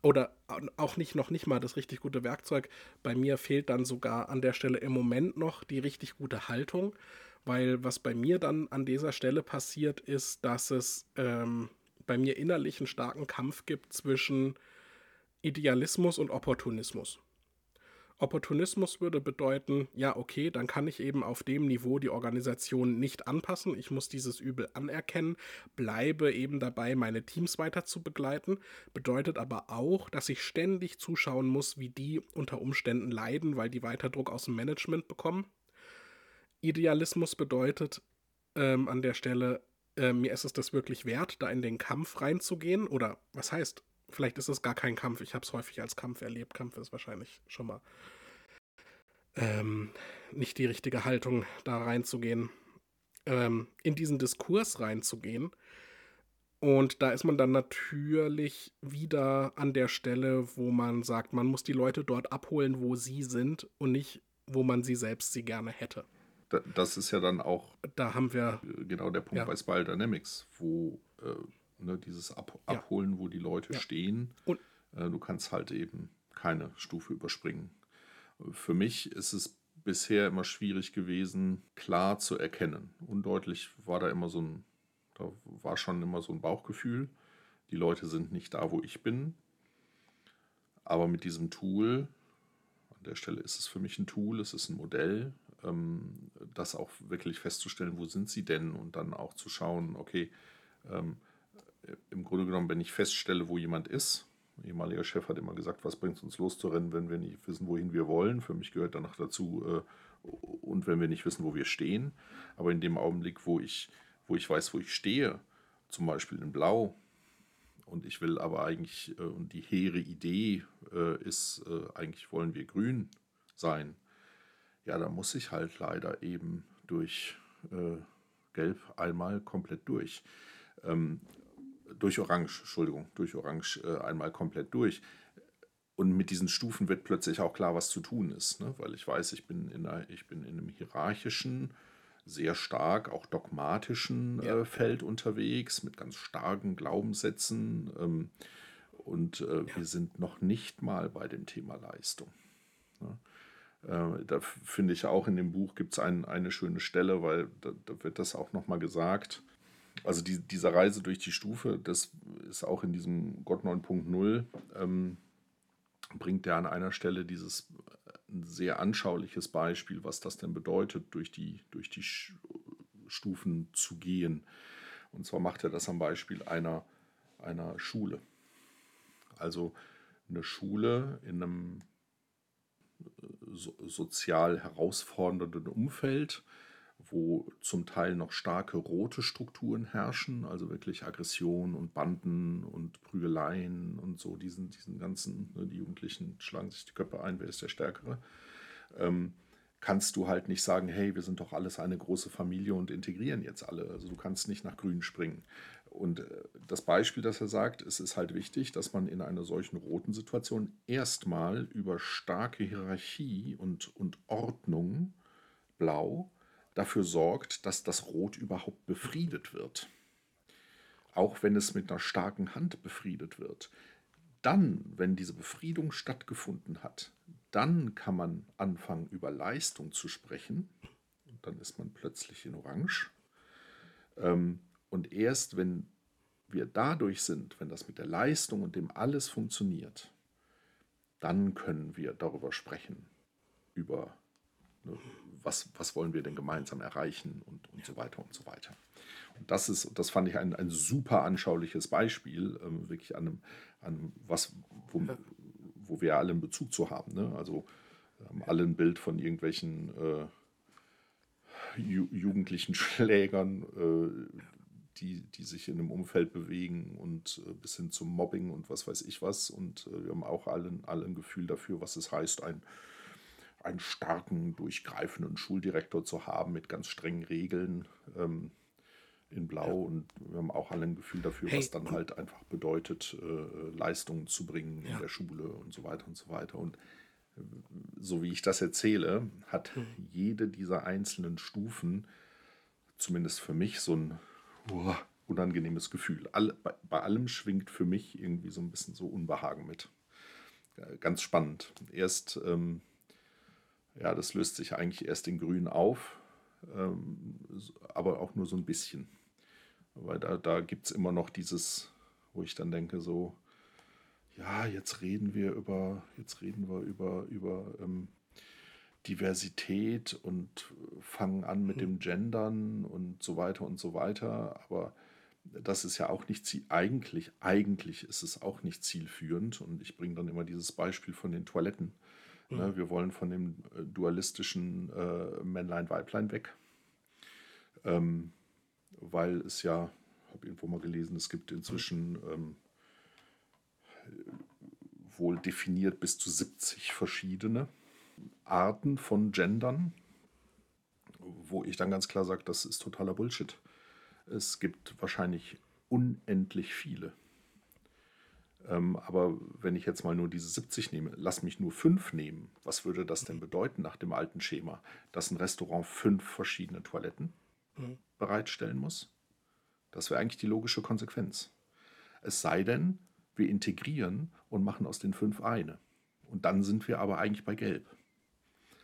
Oder auch nicht noch nicht mal das richtig gute Werkzeug. Bei mir fehlt dann sogar an der Stelle im Moment noch die richtig gute Haltung. Weil was bei mir dann an dieser Stelle passiert, ist, dass es ähm, bei mir innerlich einen starken Kampf gibt zwischen Idealismus und Opportunismus. Opportunismus würde bedeuten, ja, okay, dann kann ich eben auf dem Niveau die Organisation nicht anpassen. Ich muss dieses Übel anerkennen, bleibe eben dabei, meine Teams weiter zu begleiten. Bedeutet aber auch, dass ich ständig zuschauen muss, wie die unter Umständen leiden, weil die weiter Druck aus dem Management bekommen. Idealismus bedeutet ähm, an der Stelle, äh, mir ist es das wirklich wert, da in den Kampf reinzugehen. Oder was heißt, vielleicht ist es gar kein Kampf. Ich habe es häufig als Kampf erlebt. Kampf ist wahrscheinlich schon mal ähm, nicht die richtige Haltung, da reinzugehen. Ähm, in diesen Diskurs reinzugehen. Und da ist man dann natürlich wieder an der Stelle, wo man sagt, man muss die Leute dort abholen, wo sie sind und nicht, wo man sie selbst sie gerne hätte das ist ja dann auch da haben wir äh, genau der Punkt ja. bei Spire Dynamics, wo äh, ne, dieses Ab ja. Abholen, wo die Leute ja. stehen. Und äh, du kannst halt eben keine Stufe überspringen. Für mich ist es bisher immer schwierig gewesen, klar zu erkennen. Undeutlich war da immer so ein, da war schon immer so ein Bauchgefühl. Die Leute sind nicht da, wo ich bin. Aber mit diesem Tool, an der Stelle ist es für mich ein Tool, es ist ein Modell, ähm, das auch wirklich festzustellen, wo sind sie denn und dann auch zu schauen, okay, ähm, im Grunde genommen, wenn ich feststelle, wo jemand ist, ein ehemaliger Chef hat immer gesagt, was bringt uns loszurennen, wenn wir nicht wissen, wohin wir wollen. Für mich gehört danach dazu, äh, und wenn wir nicht wissen, wo wir stehen. Aber in dem Augenblick, wo ich, wo ich weiß, wo ich stehe, zum Beispiel in Blau, und ich will aber eigentlich, äh, und die hehre Idee äh, ist, äh, eigentlich wollen wir grün sein, ja, da muss ich halt leider eben durch äh, Gelb einmal komplett durch. Ähm, durch Orange, Entschuldigung, durch Orange äh, einmal komplett durch. Und mit diesen Stufen wird plötzlich auch klar, was zu tun ist, ne? weil ich weiß, ich bin, in einer, ich bin in einem hierarchischen, sehr stark auch dogmatischen ja. äh, Feld unterwegs, mit ganz starken Glaubenssätzen. Ähm, und äh, ja. wir sind noch nicht mal bei dem Thema Leistung. Ne? Äh, da finde ich auch in dem Buch gibt es ein, eine schöne Stelle, weil da, da wird das auch nochmal gesagt. Also die, diese Reise durch die Stufe, das ist auch in diesem Gott 9.0, ähm, bringt er an einer Stelle dieses ein sehr anschauliches Beispiel, was das denn bedeutet, durch die, durch die Stufen zu gehen. Und zwar macht er das am Beispiel einer, einer Schule. Also eine Schule in einem so, sozial herausfordernden Umfeld, wo zum Teil noch starke rote Strukturen herrschen, also wirklich Aggression und Banden und Prügeleien und so, diesen, diesen ganzen, ne, die Jugendlichen schlagen sich die Köpfe ein, wer ist der Stärkere, ähm, kannst du halt nicht sagen, hey, wir sind doch alles eine große Familie und integrieren jetzt alle. Also du kannst nicht nach Grün springen. Und äh, das Beispiel, das er sagt, es ist halt wichtig, dass man in einer solchen roten Situation erstmal über starke Hierarchie und, und Ordnung, blau, dafür sorgt, dass das Rot überhaupt befriedet wird. Auch wenn es mit einer starken Hand befriedet wird. Dann, wenn diese Befriedung stattgefunden hat, dann kann man anfangen, über Leistung zu sprechen. Und dann ist man plötzlich in Orange. Ähm, und erst wenn wir dadurch sind, wenn das mit der Leistung und dem alles funktioniert, dann können wir darüber sprechen, über ne, was, was wollen wir denn gemeinsam erreichen und, und so weiter und so weiter. Und das ist, das fand ich ein, ein super anschauliches Beispiel, ähm, wirklich an einem, an was, wo, wo wir alle einen Bezug zu haben. Ne? Also ähm, alle ein Bild von irgendwelchen äh, ju jugendlichen Schlägern, äh, die, die sich in einem Umfeld bewegen und äh, bis hin zum Mobbing und was weiß ich was. Und äh, wir haben auch alle, alle ein Gefühl dafür, was es heißt, ein, einen starken, durchgreifenden Schuldirektor zu haben mit ganz strengen Regeln ähm, in Blau. Ja. Und wir haben auch alle ein Gefühl dafür, hey. was dann halt einfach bedeutet, äh, Leistungen zu bringen ja. in der Schule und so weiter und so weiter. Und äh, so wie ich das erzähle, hat mhm. jede dieser einzelnen Stufen zumindest für mich so ein boah, unangenehmes Gefühl. All, bei, bei, allem schwingt für mich irgendwie so ein bisschen so Unbehagen mit. Ja, ganz spannend. Erst, ähm, ja, das löst sich eigentlich erst in Grün auf, ähm, aber auch nur so ein bisschen. Weil da, da gibt es immer noch dieses, wo ich dann denke, so, ja, jetzt reden wir über, jetzt reden wir über, über ähm, Diversität und fangen an mit mhm. dem Gendern und so weiter und so weiter. Aber das ist ja auch nicht ziel eigentlich, eigentlich ist es auch nicht zielführend. Und ich bringe dann immer dieses Beispiel von den Toiletten. Mhm. Ne, wir wollen von dem äh, dualistischen äh, Männlein-Weiblein weg. Ähm, weil es ja, habe irgendwo mal gelesen, es gibt inzwischen ähm, wohl definiert bis zu 70 verschiedene Arten von Gendern, wo ich dann ganz klar sage, das ist totaler Bullshit. Es gibt wahrscheinlich unendlich viele. Ähm, aber wenn ich jetzt mal nur diese 70 nehme, lass mich nur fünf nehmen. Was würde das denn bedeuten nach dem alten Schema? Dass ein Restaurant fünf verschiedene Toiletten mhm. bereitstellen muss? Das wäre eigentlich die logische Konsequenz. Es sei denn, wir integrieren und machen aus den fünf eine. Und dann sind wir aber eigentlich bei Gelb.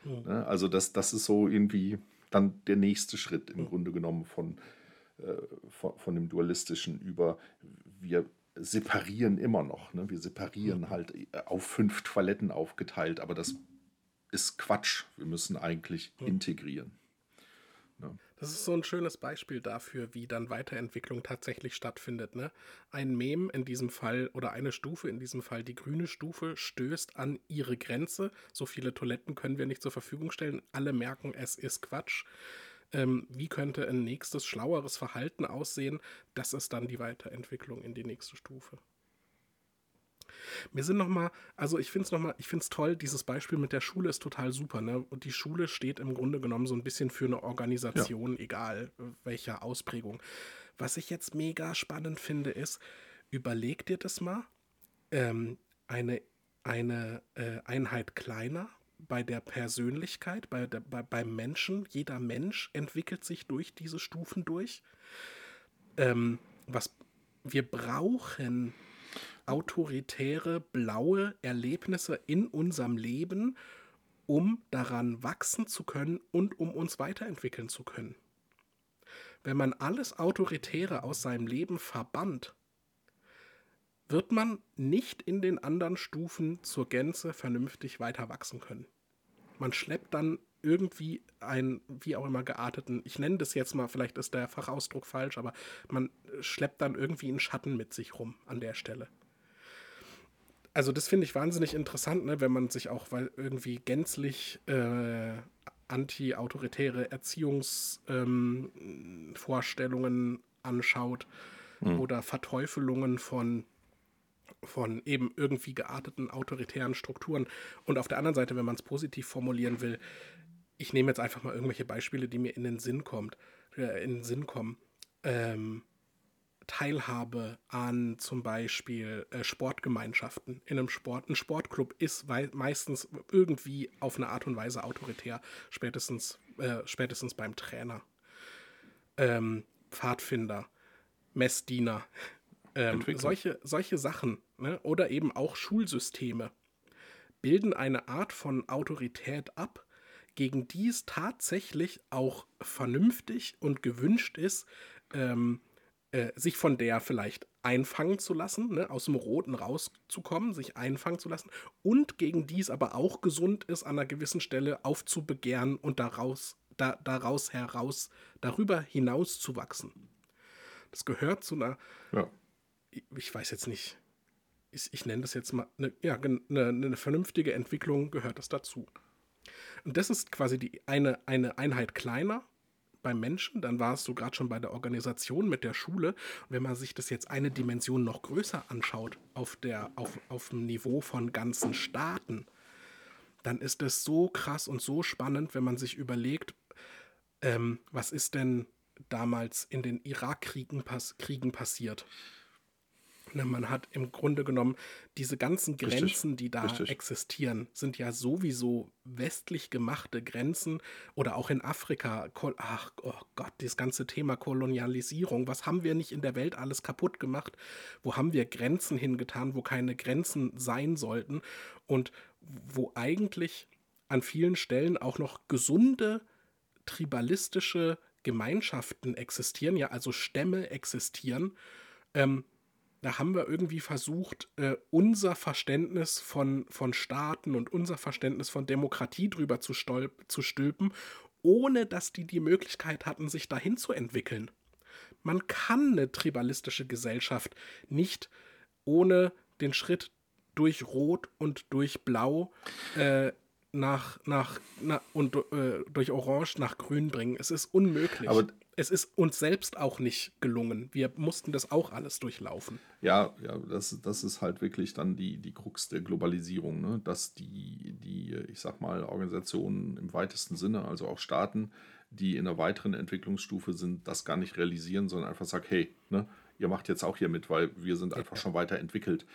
Mhm. Also das, das ist so irgendwie dann der nächste Schritt im mhm. Grunde genommen von, äh, von, von, dem Dualistischen über, wir separieren immer noch. Ne? Wir separieren mhm. halt äh, auf fünf Toiletten aufgeteilt, aber das ist Quatsch. Wir müssen eigentlich integrieren. Das ist so ein schönes Beispiel dafür, wie dann Weiterentwicklung tatsächlich stattfindet. Ne? Ein Mem in diesem Fall oder eine Stufe in diesem Fall, die grüne Stufe, stößt an ihre Grenze. So viele Toiletten können wir nicht zur Verfügung stellen. Alle merken, es ist Quatsch. Ähm, wie könnte ein nächstes, schlaueres Verhalten aussehen? Das ist dann die Weiterentwicklung in die nächste Stufe. Mir sind nochmal, also ich finde es nochmal, ich finde es toll, dieses Beispiel mit der Schule ist total super, ne? Und die Schule steht im Grunde genommen so ein bisschen für eine Organisation, ja. egal äh, welcher Ausprägung. Was ich jetzt mega spannend finde, ist, überleg dir das mal, ähm, eine, eine äh, Einheit kleiner bei der Persönlichkeit, bei der, bei, beim Menschen. Jeder Mensch entwickelt sich durch diese Stufen durch. Ähm, was wir brauchen autoritäre blaue Erlebnisse in unserem Leben, um daran wachsen zu können und um uns weiterentwickeln zu können. Wenn man alles Autoritäre aus seinem Leben verbannt, wird man nicht in den anderen Stufen zur Gänze vernünftig weiter wachsen können. Man schleppt dann irgendwie einen, wie auch immer gearteten, ich nenne das jetzt mal, vielleicht ist der Fachausdruck falsch, aber man schleppt dann irgendwie einen Schatten mit sich rum an der Stelle also das finde ich wahnsinnig interessant, ne, wenn man sich auch weil irgendwie gänzlich äh, anti-autoritäre Erziehungsvorstellungen ähm, anschaut mhm. oder Verteufelungen von von eben irgendwie gearteten autoritären Strukturen. Und auf der anderen Seite, wenn man es positiv formulieren will, ich nehme jetzt einfach mal irgendwelche Beispiele, die mir in den Sinn kommt, äh, in den Sinn kommen. Ähm, Teilhabe an zum Beispiel äh, Sportgemeinschaften. In einem Sport, ein Sportclub ist meistens irgendwie auf eine Art und Weise autoritär, spätestens, äh, spätestens beim Trainer. Ähm, Pfadfinder, Messdiener, ähm, solche, solche Sachen ne? oder eben auch Schulsysteme bilden eine Art von Autorität ab, gegen die es tatsächlich auch vernünftig und gewünscht ist, ähm, äh, sich von der vielleicht einfangen zu lassen, ne, aus dem Roten rauszukommen, sich einfangen zu lassen und gegen die es aber auch gesund ist, an einer gewissen Stelle aufzubegehren und daraus, da, daraus heraus, darüber hinaus zu wachsen. Das gehört zu einer, ja. ich, ich weiß jetzt nicht, ich, ich nenne das jetzt mal, eine, ja, eine, eine vernünftige Entwicklung gehört das dazu. Und das ist quasi die eine, eine Einheit kleiner beim Menschen, dann warst du gerade schon bei der Organisation mit der Schule. Und wenn man sich das jetzt eine Dimension noch größer anschaut, auf, der, auf, auf dem Niveau von ganzen Staaten, dann ist das so krass und so spannend, wenn man sich überlegt, ähm, was ist denn damals in den Irakkriegen pass Kriegen passiert? Ne, man hat im Grunde genommen diese ganzen Grenzen, Richtig. die da Richtig. existieren, sind ja sowieso westlich gemachte Grenzen oder auch in Afrika. Ach oh Gott, das ganze Thema Kolonialisierung. Was haben wir nicht in der Welt alles kaputt gemacht? Wo haben wir Grenzen hingetan, wo keine Grenzen sein sollten und wo eigentlich an vielen Stellen auch noch gesunde tribalistische Gemeinschaften existieren, ja, also Stämme existieren. Ähm, da haben wir irgendwie versucht, äh, unser Verständnis von, von Staaten und unser Verständnis von Demokratie drüber zu, zu stülpen, ohne dass die die Möglichkeit hatten, sich dahin zu entwickeln. Man kann eine tribalistische Gesellschaft nicht ohne den Schritt durch Rot und durch Blau äh, nach, nach, nach und äh, durch Orange nach Grün bringen. Es ist unmöglich. Aber es ist uns selbst auch nicht gelungen. Wir mussten das auch alles durchlaufen. Ja, ja, das, das ist halt wirklich dann die, die Krux der Globalisierung, ne? dass die, die, ich sag mal, Organisationen im weitesten Sinne, also auch Staaten, die in einer weiteren Entwicklungsstufe sind, das gar nicht realisieren, sondern einfach sagen, hey, ne, ihr macht jetzt auch hier mit, weil wir sind einfach ja. schon weiterentwickelt.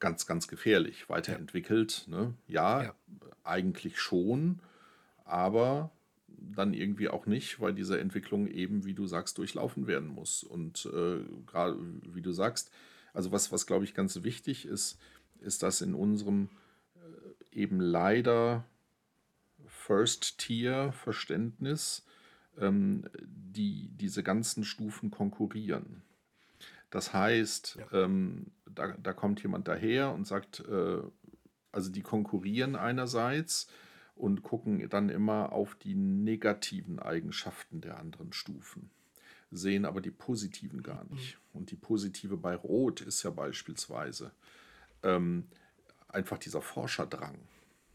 Ganz, ganz gefährlich. Weiterentwickelt, ja. ne? Ja, ja, eigentlich schon, aber dann irgendwie auch nicht, weil diese Entwicklung eben, wie du sagst, durchlaufen werden muss. Und äh, gerade wie du sagst, also was, was glaube ich ganz wichtig ist, ist, dass in unserem äh, eben leider First-Tier-Verständnis ähm, die, diese ganzen Stufen konkurrieren. Das heißt, ja. ähm, da, da kommt jemand daher und sagt, äh, also die konkurrieren einerseits, und gucken dann immer auf die negativen Eigenschaften der anderen Stufen, sehen aber die positiven gar nicht. Mhm. Und die positive bei Rot ist ja beispielsweise ähm, einfach dieser Forscherdrang.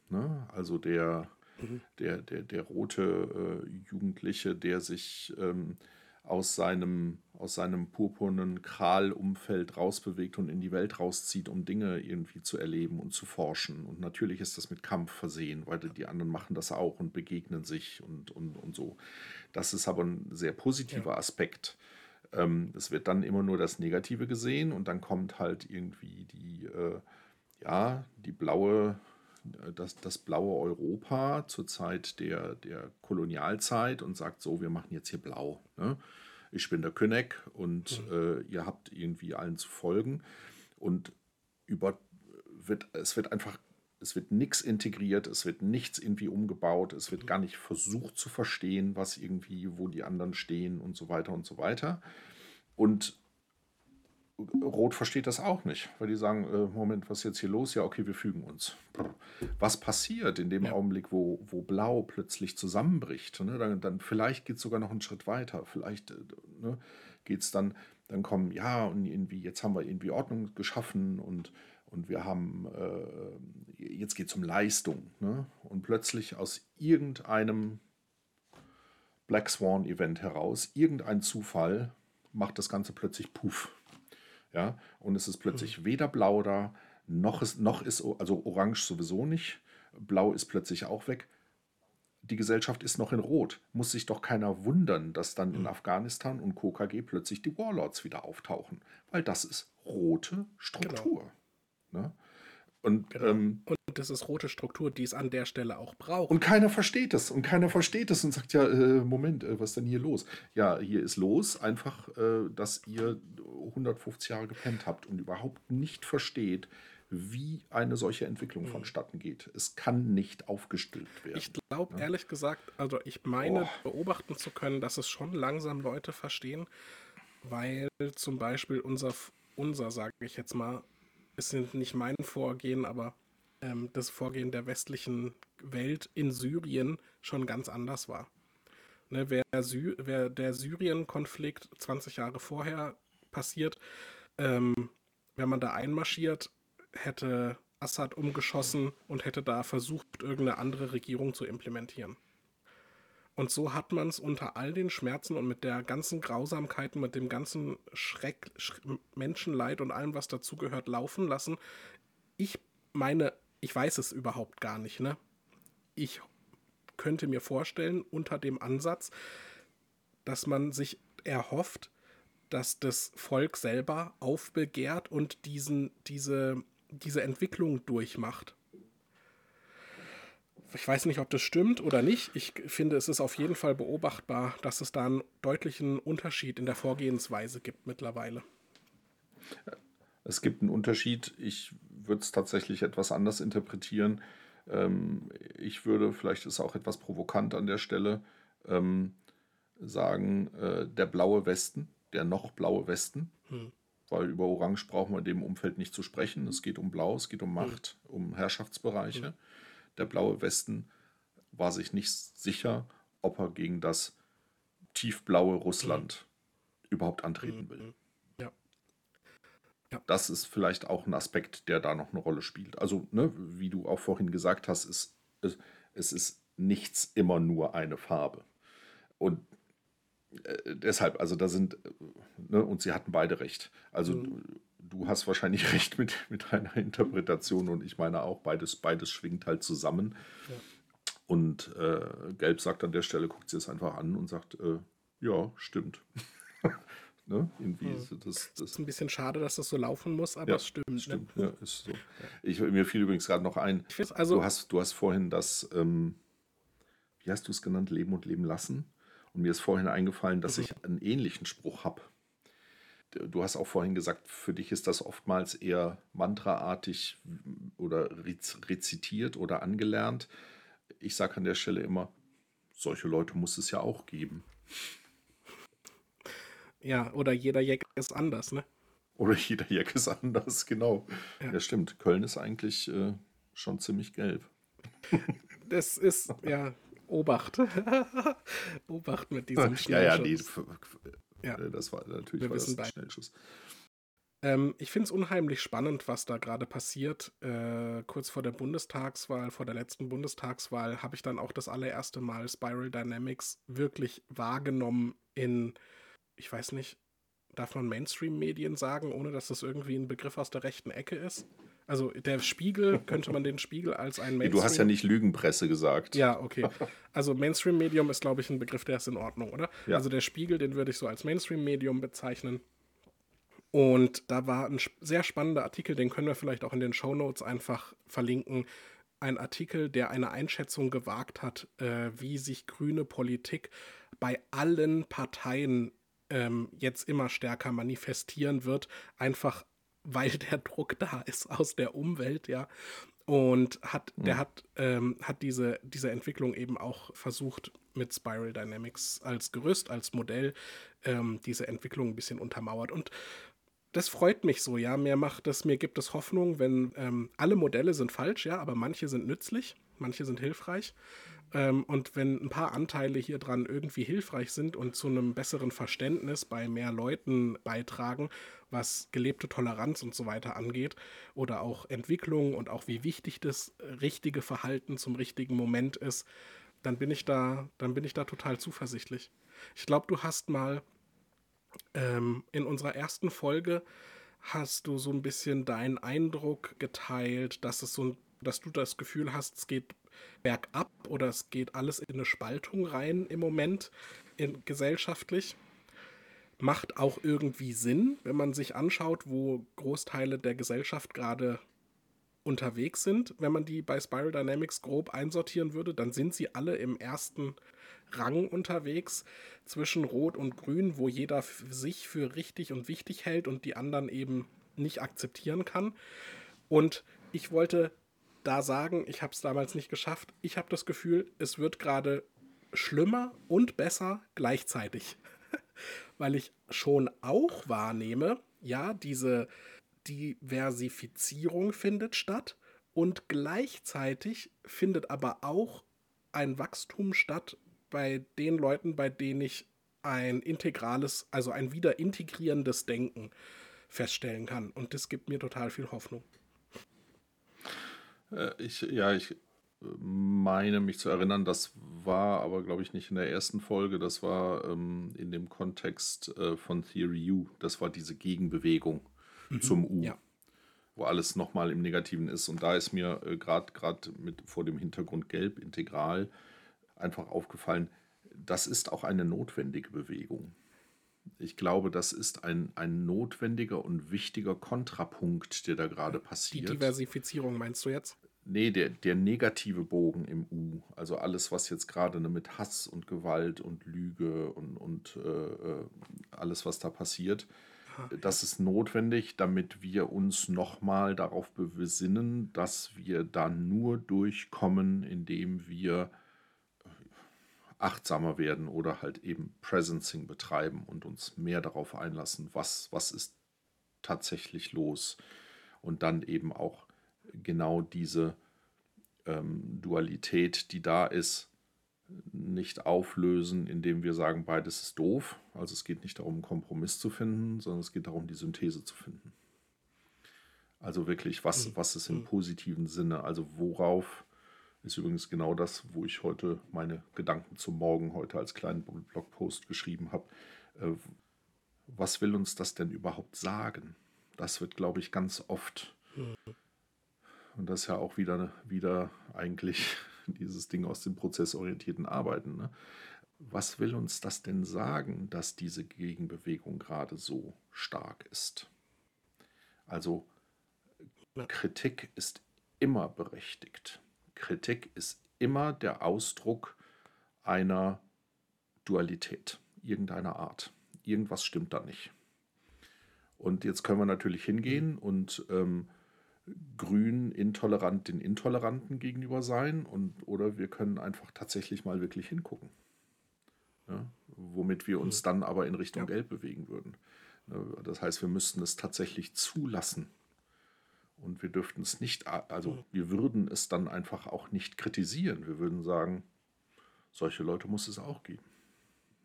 Ne? Also der, mhm. der, der, der rote äh, Jugendliche, der sich ähm, aus seinem, aus seinem purpurnen Kralumfeld rausbewegt und in die Welt rauszieht, um Dinge irgendwie zu erleben und zu forschen. Und natürlich ist das mit Kampf versehen, weil die anderen machen das auch und begegnen sich und, und, und so. Das ist aber ein sehr positiver ja. Aspekt. Ähm, es wird dann immer nur das Negative gesehen und dann kommt halt irgendwie die, äh, ja, die blaue das, das blaue Europa zur Zeit der, der Kolonialzeit und sagt so, wir machen jetzt hier blau. Ne? Ich bin der König und mhm. äh, ihr habt irgendwie allen zu folgen. Und über, wird, es wird einfach, es wird nichts integriert, es wird nichts irgendwie umgebaut, es wird mhm. gar nicht versucht zu verstehen, was irgendwie, wo die anderen stehen und so weiter und so weiter. Und Rot versteht das auch nicht, weil die sagen, äh, Moment, was ist jetzt hier los? Ja, okay, wir fügen uns. Was passiert in dem ja. Augenblick, wo, wo Blau plötzlich zusammenbricht? Ne? Dann, dann vielleicht geht es sogar noch einen Schritt weiter. Vielleicht äh, ne, geht es dann, dann kommen, ja, und irgendwie, jetzt haben wir irgendwie Ordnung geschaffen und, und wir haben, äh, jetzt geht es um Leistung. Ne? Und plötzlich aus irgendeinem Black Swan Event heraus, irgendein Zufall macht das Ganze plötzlich puff ja, und es ist plötzlich mhm. weder blau da, noch ist, noch ist, also orange sowieso nicht. Blau ist plötzlich auch weg. die Gesellschaft ist noch in Rot. Muss sich doch keiner wundern, dass dann in mhm. Afghanistan und KKG plötzlich die Warlords wieder auftauchen. Weil das ist rote Struktur. Genau. Ne? Und, genau. ähm, und das ist rote Struktur, die es an der Stelle auch braucht. Und keiner versteht es. Und keiner versteht es und sagt, ja, äh, Moment, äh, was ist denn hier los? Ja, hier ist los einfach, äh, dass ihr 150 Jahre gepennt habt und überhaupt nicht versteht, wie eine solche Entwicklung mhm. vonstatten geht. Es kann nicht aufgestillt werden. Ich glaube, ja? Ne? ehrlich gesagt, also ich meine oh. beobachten zu können, dass es schon langsam Leute verstehen, weil zum Beispiel unser, unser sage ich jetzt mal, es sind nicht mein Vorgehen, aber ähm, das Vorgehen der westlichen Welt in Syrien schon ganz anders war. Ne, wer, Sy wer der Syrien-Konflikt 20 Jahre vorher passiert, ähm, wenn man da einmarschiert, hätte Assad umgeschossen und hätte da versucht, irgendeine andere Regierung zu implementieren. Und so hat man es unter all den Schmerzen und mit der ganzen Grausamkeit, mit dem ganzen Schreck, Sch Menschenleid und allem, was dazugehört, laufen lassen. Ich meine, ich weiß es überhaupt gar nicht, ne? Ich könnte mir vorstellen, unter dem Ansatz, dass man sich erhofft, dass das Volk selber aufbegehrt und diesen, diese, diese Entwicklung durchmacht ich weiß nicht, ob das stimmt oder nicht. Ich finde, es ist auf jeden Fall beobachtbar, dass es da einen deutlichen Unterschied in der Vorgehensweise gibt mittlerweile. Es gibt einen Unterschied. Ich würde es tatsächlich etwas anders interpretieren. Ähm, ich würde, vielleicht ist es auch etwas provokant an der Stelle, ähm, sagen, äh, der blaue Westen, der noch blaue Westen, hm. weil über Orange brauchen wir in dem Umfeld nicht zu sprechen. Es geht um Blau, es geht um. Macht, hm. um Herrschaftsbereiche. Hm der blaue Westen war sich nicht sicher, ob er gegen das tiefblaue Russland mhm. überhaupt antreten will. Ja. ja. Das ist vielleicht auch ein Aspekt, der da noch eine Rolle spielt. Also, ne, wie du auch vorhin gesagt hast, ist, es, es ist nichts immer nur eine Farbe. Und äh, deshalb, also da sind, äh, ne, und sie hatten beide recht. Also mhm du hast wahrscheinlich recht mit, mit deiner Interpretation und ich meine auch, beides, beides schwingt halt zusammen. Ja. Und äh, Gelb sagt an der Stelle, guckt sie es einfach an und sagt, äh, ja, stimmt. ne? Irgendwie das, das, das ist ein bisschen schade, dass das so laufen muss, aber ja, es stimmt. Ne? stimmt. Ne? Ja, ist so. Ich, mir fiel übrigens gerade noch ein, also, du, hast, du hast vorhin das, ähm, wie hast du es genannt, Leben und Leben lassen? Und mir ist vorhin eingefallen, dass mhm. ich einen ähnlichen Spruch habe du hast auch vorhin gesagt, für dich ist das oftmals eher mantraartig oder rezitiert oder angelernt. Ich sage an der Stelle immer, solche Leute muss es ja auch geben. Ja, oder jeder Jack ist anders, ne? Oder jeder Jack ist anders, genau. Ja, ja stimmt. Köln ist eigentlich äh, schon ziemlich gelb. Das ist, ja, Obacht. Obacht mit diesem Schnellschuss. Ja, ja, nee, ja. Äh, das war natürlich Wir war das ein Schnellschuss. Ähm, ich finde es unheimlich spannend, was da gerade passiert. Äh, kurz vor der Bundestagswahl, vor der letzten Bundestagswahl, habe ich dann auch das allererste Mal Spiral Dynamics wirklich wahrgenommen in, ich weiß nicht, darf man Mainstream-Medien sagen, ohne dass das irgendwie ein Begriff aus der rechten Ecke ist? Also der Spiegel, könnte man den Spiegel als ein Mainstream... Du hast ja nicht Lügenpresse gesagt. Ja, okay. Also Mainstream-Medium ist, glaube ich, ein Begriff, der ist in Ordnung, oder? Ja. Also der Spiegel, den würde ich so als Mainstream-Medium bezeichnen. Und da war ein sehr spannender Artikel, den können wir vielleicht auch in den Show Notes einfach verlinken. Ein Artikel, der eine Einschätzung gewagt hat, äh, wie sich grüne Politik bei allen Parteien ähm, jetzt immer stärker manifestieren wird, einfach weil der Druck da ist aus der Umwelt, ja. Und hat, mhm. der hat, ähm, hat diese, diese Entwicklung eben auch versucht, mit Spiral Dynamics als Gerüst, als Modell, ähm, diese Entwicklung ein bisschen untermauert. Und das freut mich so, ja. Mir macht das, mir gibt es Hoffnung, wenn ähm, alle Modelle sind falsch, ja, aber manche sind nützlich, manche sind hilfreich. Ähm, und wenn ein paar Anteile hier dran irgendwie hilfreich sind und zu einem besseren Verständnis bei mehr Leuten beitragen, was gelebte Toleranz und so weiter angeht, oder auch Entwicklung und auch wie wichtig das richtige Verhalten zum richtigen Moment ist, dann bin ich da, dann bin ich da total zuversichtlich. Ich glaube, du hast mal ähm, in unserer ersten Folge hast du so ein bisschen deinen Eindruck geteilt, dass es so dass du das Gefühl hast, es geht bergab oder es geht alles in eine Spaltung rein im Moment in, gesellschaftlich. Macht auch irgendwie Sinn, wenn man sich anschaut, wo Großteile der Gesellschaft gerade unterwegs sind. Wenn man die bei Spiral Dynamics grob einsortieren würde, dann sind sie alle im ersten Rang unterwegs zwischen Rot und Grün, wo jeder sich für richtig und wichtig hält und die anderen eben nicht akzeptieren kann. Und ich wollte da sagen, ich habe es damals nicht geschafft. Ich habe das Gefühl, es wird gerade schlimmer und besser gleichzeitig. Weil ich schon auch wahrnehme, ja, diese Diversifizierung findet statt und gleichzeitig findet aber auch ein Wachstum statt bei den Leuten, bei denen ich ein integrales, also ein wieder integrierendes Denken feststellen kann. Und das gibt mir total viel Hoffnung. Äh, ich, ja, ich meine mich zu erinnern, das war aber, glaube ich, nicht in der ersten Folge, das war ähm, in dem Kontext äh, von Theory U. Das war diese Gegenbewegung mhm. zum U. Ja. Wo alles nochmal im Negativen ist. Und da ist mir äh, gerade mit vor dem Hintergrund Gelb integral einfach aufgefallen, das ist auch eine notwendige Bewegung. Ich glaube, das ist ein, ein notwendiger und wichtiger Kontrapunkt, der da gerade passiert. Die Diversifizierung meinst du jetzt? Nee, der, der negative Bogen im U. Also alles, was jetzt gerade ne, mit Hass und Gewalt und Lüge und, und äh, äh alles, was da passiert, das ist notwendig, damit wir uns nochmal darauf besinnen, dass wir da nur durchkommen, indem wir achtsamer werden oder halt eben Presencing betreiben und uns mehr darauf einlassen, was, was ist tatsächlich los. Und dann eben auch genau diese ähm, Dualität, die da ist, nicht auflösen, indem wir sagen, beides ist doof. Also es geht nicht darum, einen Kompromiss zu finden, sondern es geht darum, die Synthese zu finden. Also wirklich, was, mhm. was ist im mhm. positiven Sinne? Also worauf ist übrigens genau das, wo ich heute meine Gedanken zum Morgen heute als kleinen Blogpost geschrieben habe. Äh, was will uns das denn überhaupt sagen? Das wird, glaube ich, ganz oft. Und das ist ja auch wieder, wieder eigentlich dieses Ding aus dem prozessorientierten Arbeiten. Ne? Was will uns das denn sagen, dass diese Gegenbewegung gerade so stark ist? Also Kritik ist immer berechtigt. Kritik ist immer der Ausdruck einer Dualität irgendeiner Art. Irgendwas stimmt da nicht. Und jetzt können wir natürlich hingehen und ähm, grün intolerant den Intoleranten gegenüber sein und oder wir können einfach tatsächlich mal wirklich hingucken. Ja, womit wir uns dann aber in Richtung ja. Gelb bewegen würden. Das heißt, wir müssten es tatsächlich zulassen, und wir dürften es nicht, also mhm. wir würden es dann einfach auch nicht kritisieren. Wir würden sagen, solche Leute muss es auch geben.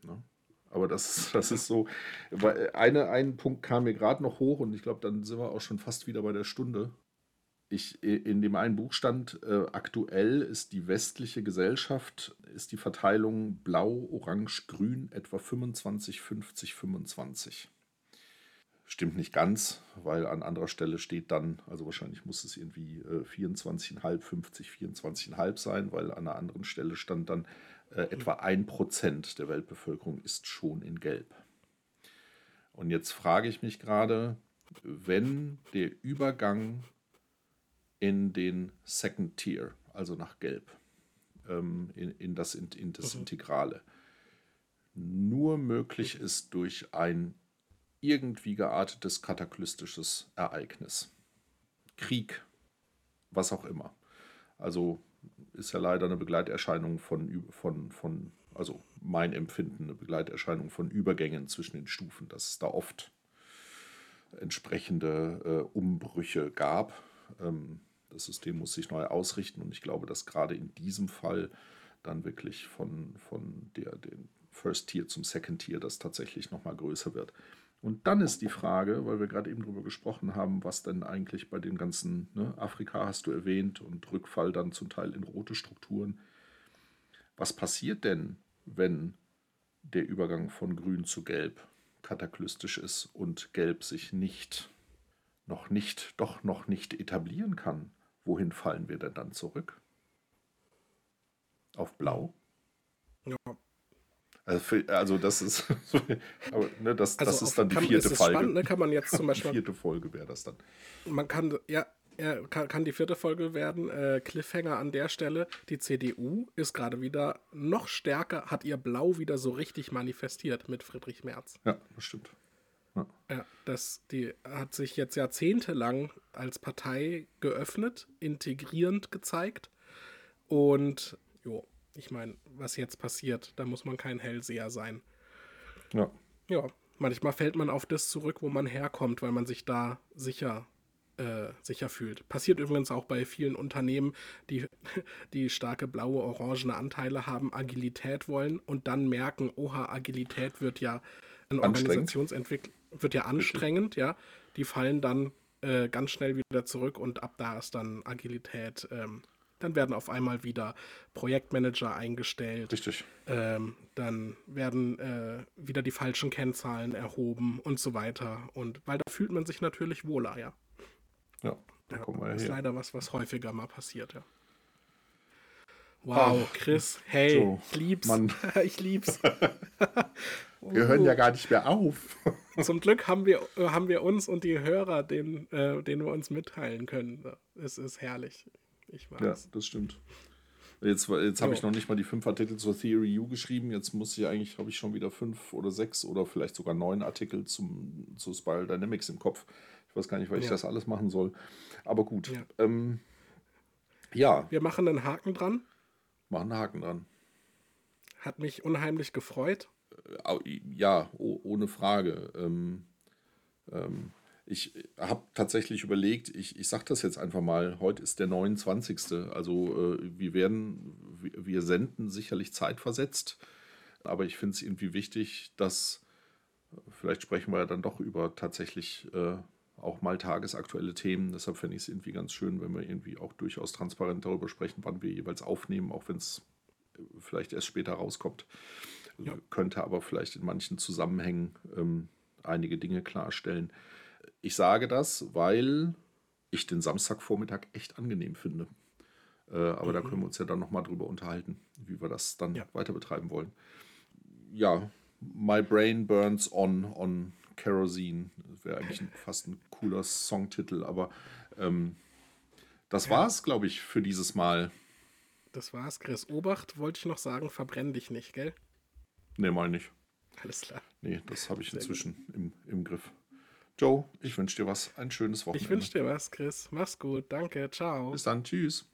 Ne? Aber das, das ist so, weil eine, ein Punkt kam mir gerade noch hoch und ich glaube, dann sind wir auch schon fast wieder bei der Stunde. Ich, in dem einen Buch stand, äh, aktuell ist die westliche Gesellschaft, ist die Verteilung blau, orange, grün etwa 25, 50, 25. Stimmt nicht ganz, weil an anderer Stelle steht dann, also wahrscheinlich muss es irgendwie äh, 24,5, 50, 24,5 sein, weil an einer anderen Stelle stand dann äh, etwa ein Prozent der Weltbevölkerung ist schon in Gelb. Und jetzt frage ich mich gerade, wenn der Übergang in den Second Tier, also nach Gelb, ähm, in, in, das, in, in das mhm. Integrale, nur möglich ist durch ein irgendwie geartetes kataklystisches Ereignis. Krieg, was auch immer. Also ist ja leider eine Begleiterscheinung von, von, von, also mein Empfinden, eine Begleiterscheinung von Übergängen zwischen den Stufen, dass es da oft entsprechende äh, Umbrüche gab. Ähm, das System muss sich neu ausrichten und ich glaube, dass gerade in diesem Fall dann wirklich von, von der, den First Tier zum Second Tier das tatsächlich nochmal größer wird. Und dann ist die Frage, weil wir gerade eben darüber gesprochen haben, was denn eigentlich bei dem ganzen, ne, Afrika hast du erwähnt und Rückfall dann zum Teil in rote Strukturen. Was passiert denn, wenn der Übergang von grün zu gelb kataklystisch ist und gelb sich nicht, noch nicht, doch noch nicht etablieren kann? Wohin fallen wir denn dann zurück? Auf blau? Ja. Also, für, also das ist, aber, ne, das, Also das ist dann die kann, vierte Folge. spannend, ne? kann man jetzt zum Die Beispiel, vierte Folge wäre das dann. man kann, ja, ja kann, kann die vierte Folge werden. Äh, Cliffhanger an der Stelle. Die CDU ist gerade wieder noch stärker, hat ihr Blau wieder so richtig manifestiert mit Friedrich Merz. Ja, das stimmt. Ja, das, die hat sich jetzt jahrzehntelang als Partei geöffnet, integrierend gezeigt. Und jo, ich meine, was jetzt passiert, da muss man kein Hellseher sein. Ja. Ja, manchmal fällt man auf das zurück, wo man herkommt, weil man sich da sicher, äh, sicher fühlt. Passiert übrigens auch bei vielen Unternehmen, die, die starke blaue, orangene Anteile haben, Agilität wollen und dann merken, oha, Agilität wird ja ein Anstrengend. Organisationsentwicklung, wird ja anstrengend, ja. Die fallen dann äh, ganz schnell wieder zurück und ab da ist dann Agilität. Ähm, dann werden auf einmal wieder Projektmanager eingestellt. Richtig. Ähm, dann werden äh, wieder die falschen Kennzahlen erhoben und so weiter. Und weil da fühlt man sich natürlich wohler, ja. Ja, da ja kommen wir das ist leider was, was häufiger mal passiert, ja. Wow, Chris, hey, Joe, ich lieb's. Mann. ich lieb's. Wir hören ja gar nicht mehr auf. Zum Glück haben wir, äh, haben wir uns und die Hörer, den, äh, den wir uns mitteilen können. Es ist herrlich. Ich Ja, mag's. das stimmt. Jetzt, jetzt habe ich noch nicht mal die fünf Artikel zur Theory U geschrieben. Jetzt muss ich eigentlich, habe ich schon wieder fünf oder sechs oder vielleicht sogar neun Artikel zum, zu Spiral Dynamics im Kopf. Ich weiß gar nicht, weil ich Ja. das alles machen soll. Aber gut. Ja. Ähm, ja, Wir machen einen Haken dran. Machen einen Haken dran. Hat mich unheimlich gefreut. Ja, oh, ohne Frage. Ähm, ähm, ich habe tatsächlich überlegt, ich, ich sage das jetzt einfach mal, heute ist der 29. Also äh, wir werden, wir, wir senden sicherlich zeitversetzt, aber ich finde es irgendwie wichtig, dass, vielleicht sprechen wir ja dann doch über tatsächlich äh, auch mal tagesaktuelle Themen. Deshalb fände ich es irgendwie ganz schön, wenn wir irgendwie auch durchaus transparent darüber sprechen, wann wir jeweils aufnehmen, auch wenn es vielleicht erst später rauskommt. Ja. Könnte aber vielleicht in manchen Zusammenhängen ähm, einige Dinge klarstellen. Ich sage das, weil ich den Samstagvormittag echt angenehm finde. Äh, aber da können wir uns ja dann nochmal drüber unterhalten, wie wir das dann Ja. weiter betreiben wollen. Ja, My Brain Burns On on Kerosene. Das wäre eigentlich fast ein cooler Songtitel, aber ähm, das war's, glaube ich, für dieses Mal. Das war's, Chris. Obacht, wollte ich noch sagen, verbrenn dich nicht, gell? Nee, mal nicht. Alles klar. Nee, das habe ich Sehr inzwischen im, im Griff. Joe, ich wünsche dir was. Ein schönes Wochenende. Ich wünsche dir was, Chris. Mach's gut. Danke. Ciao. Bis dann. Tschüss.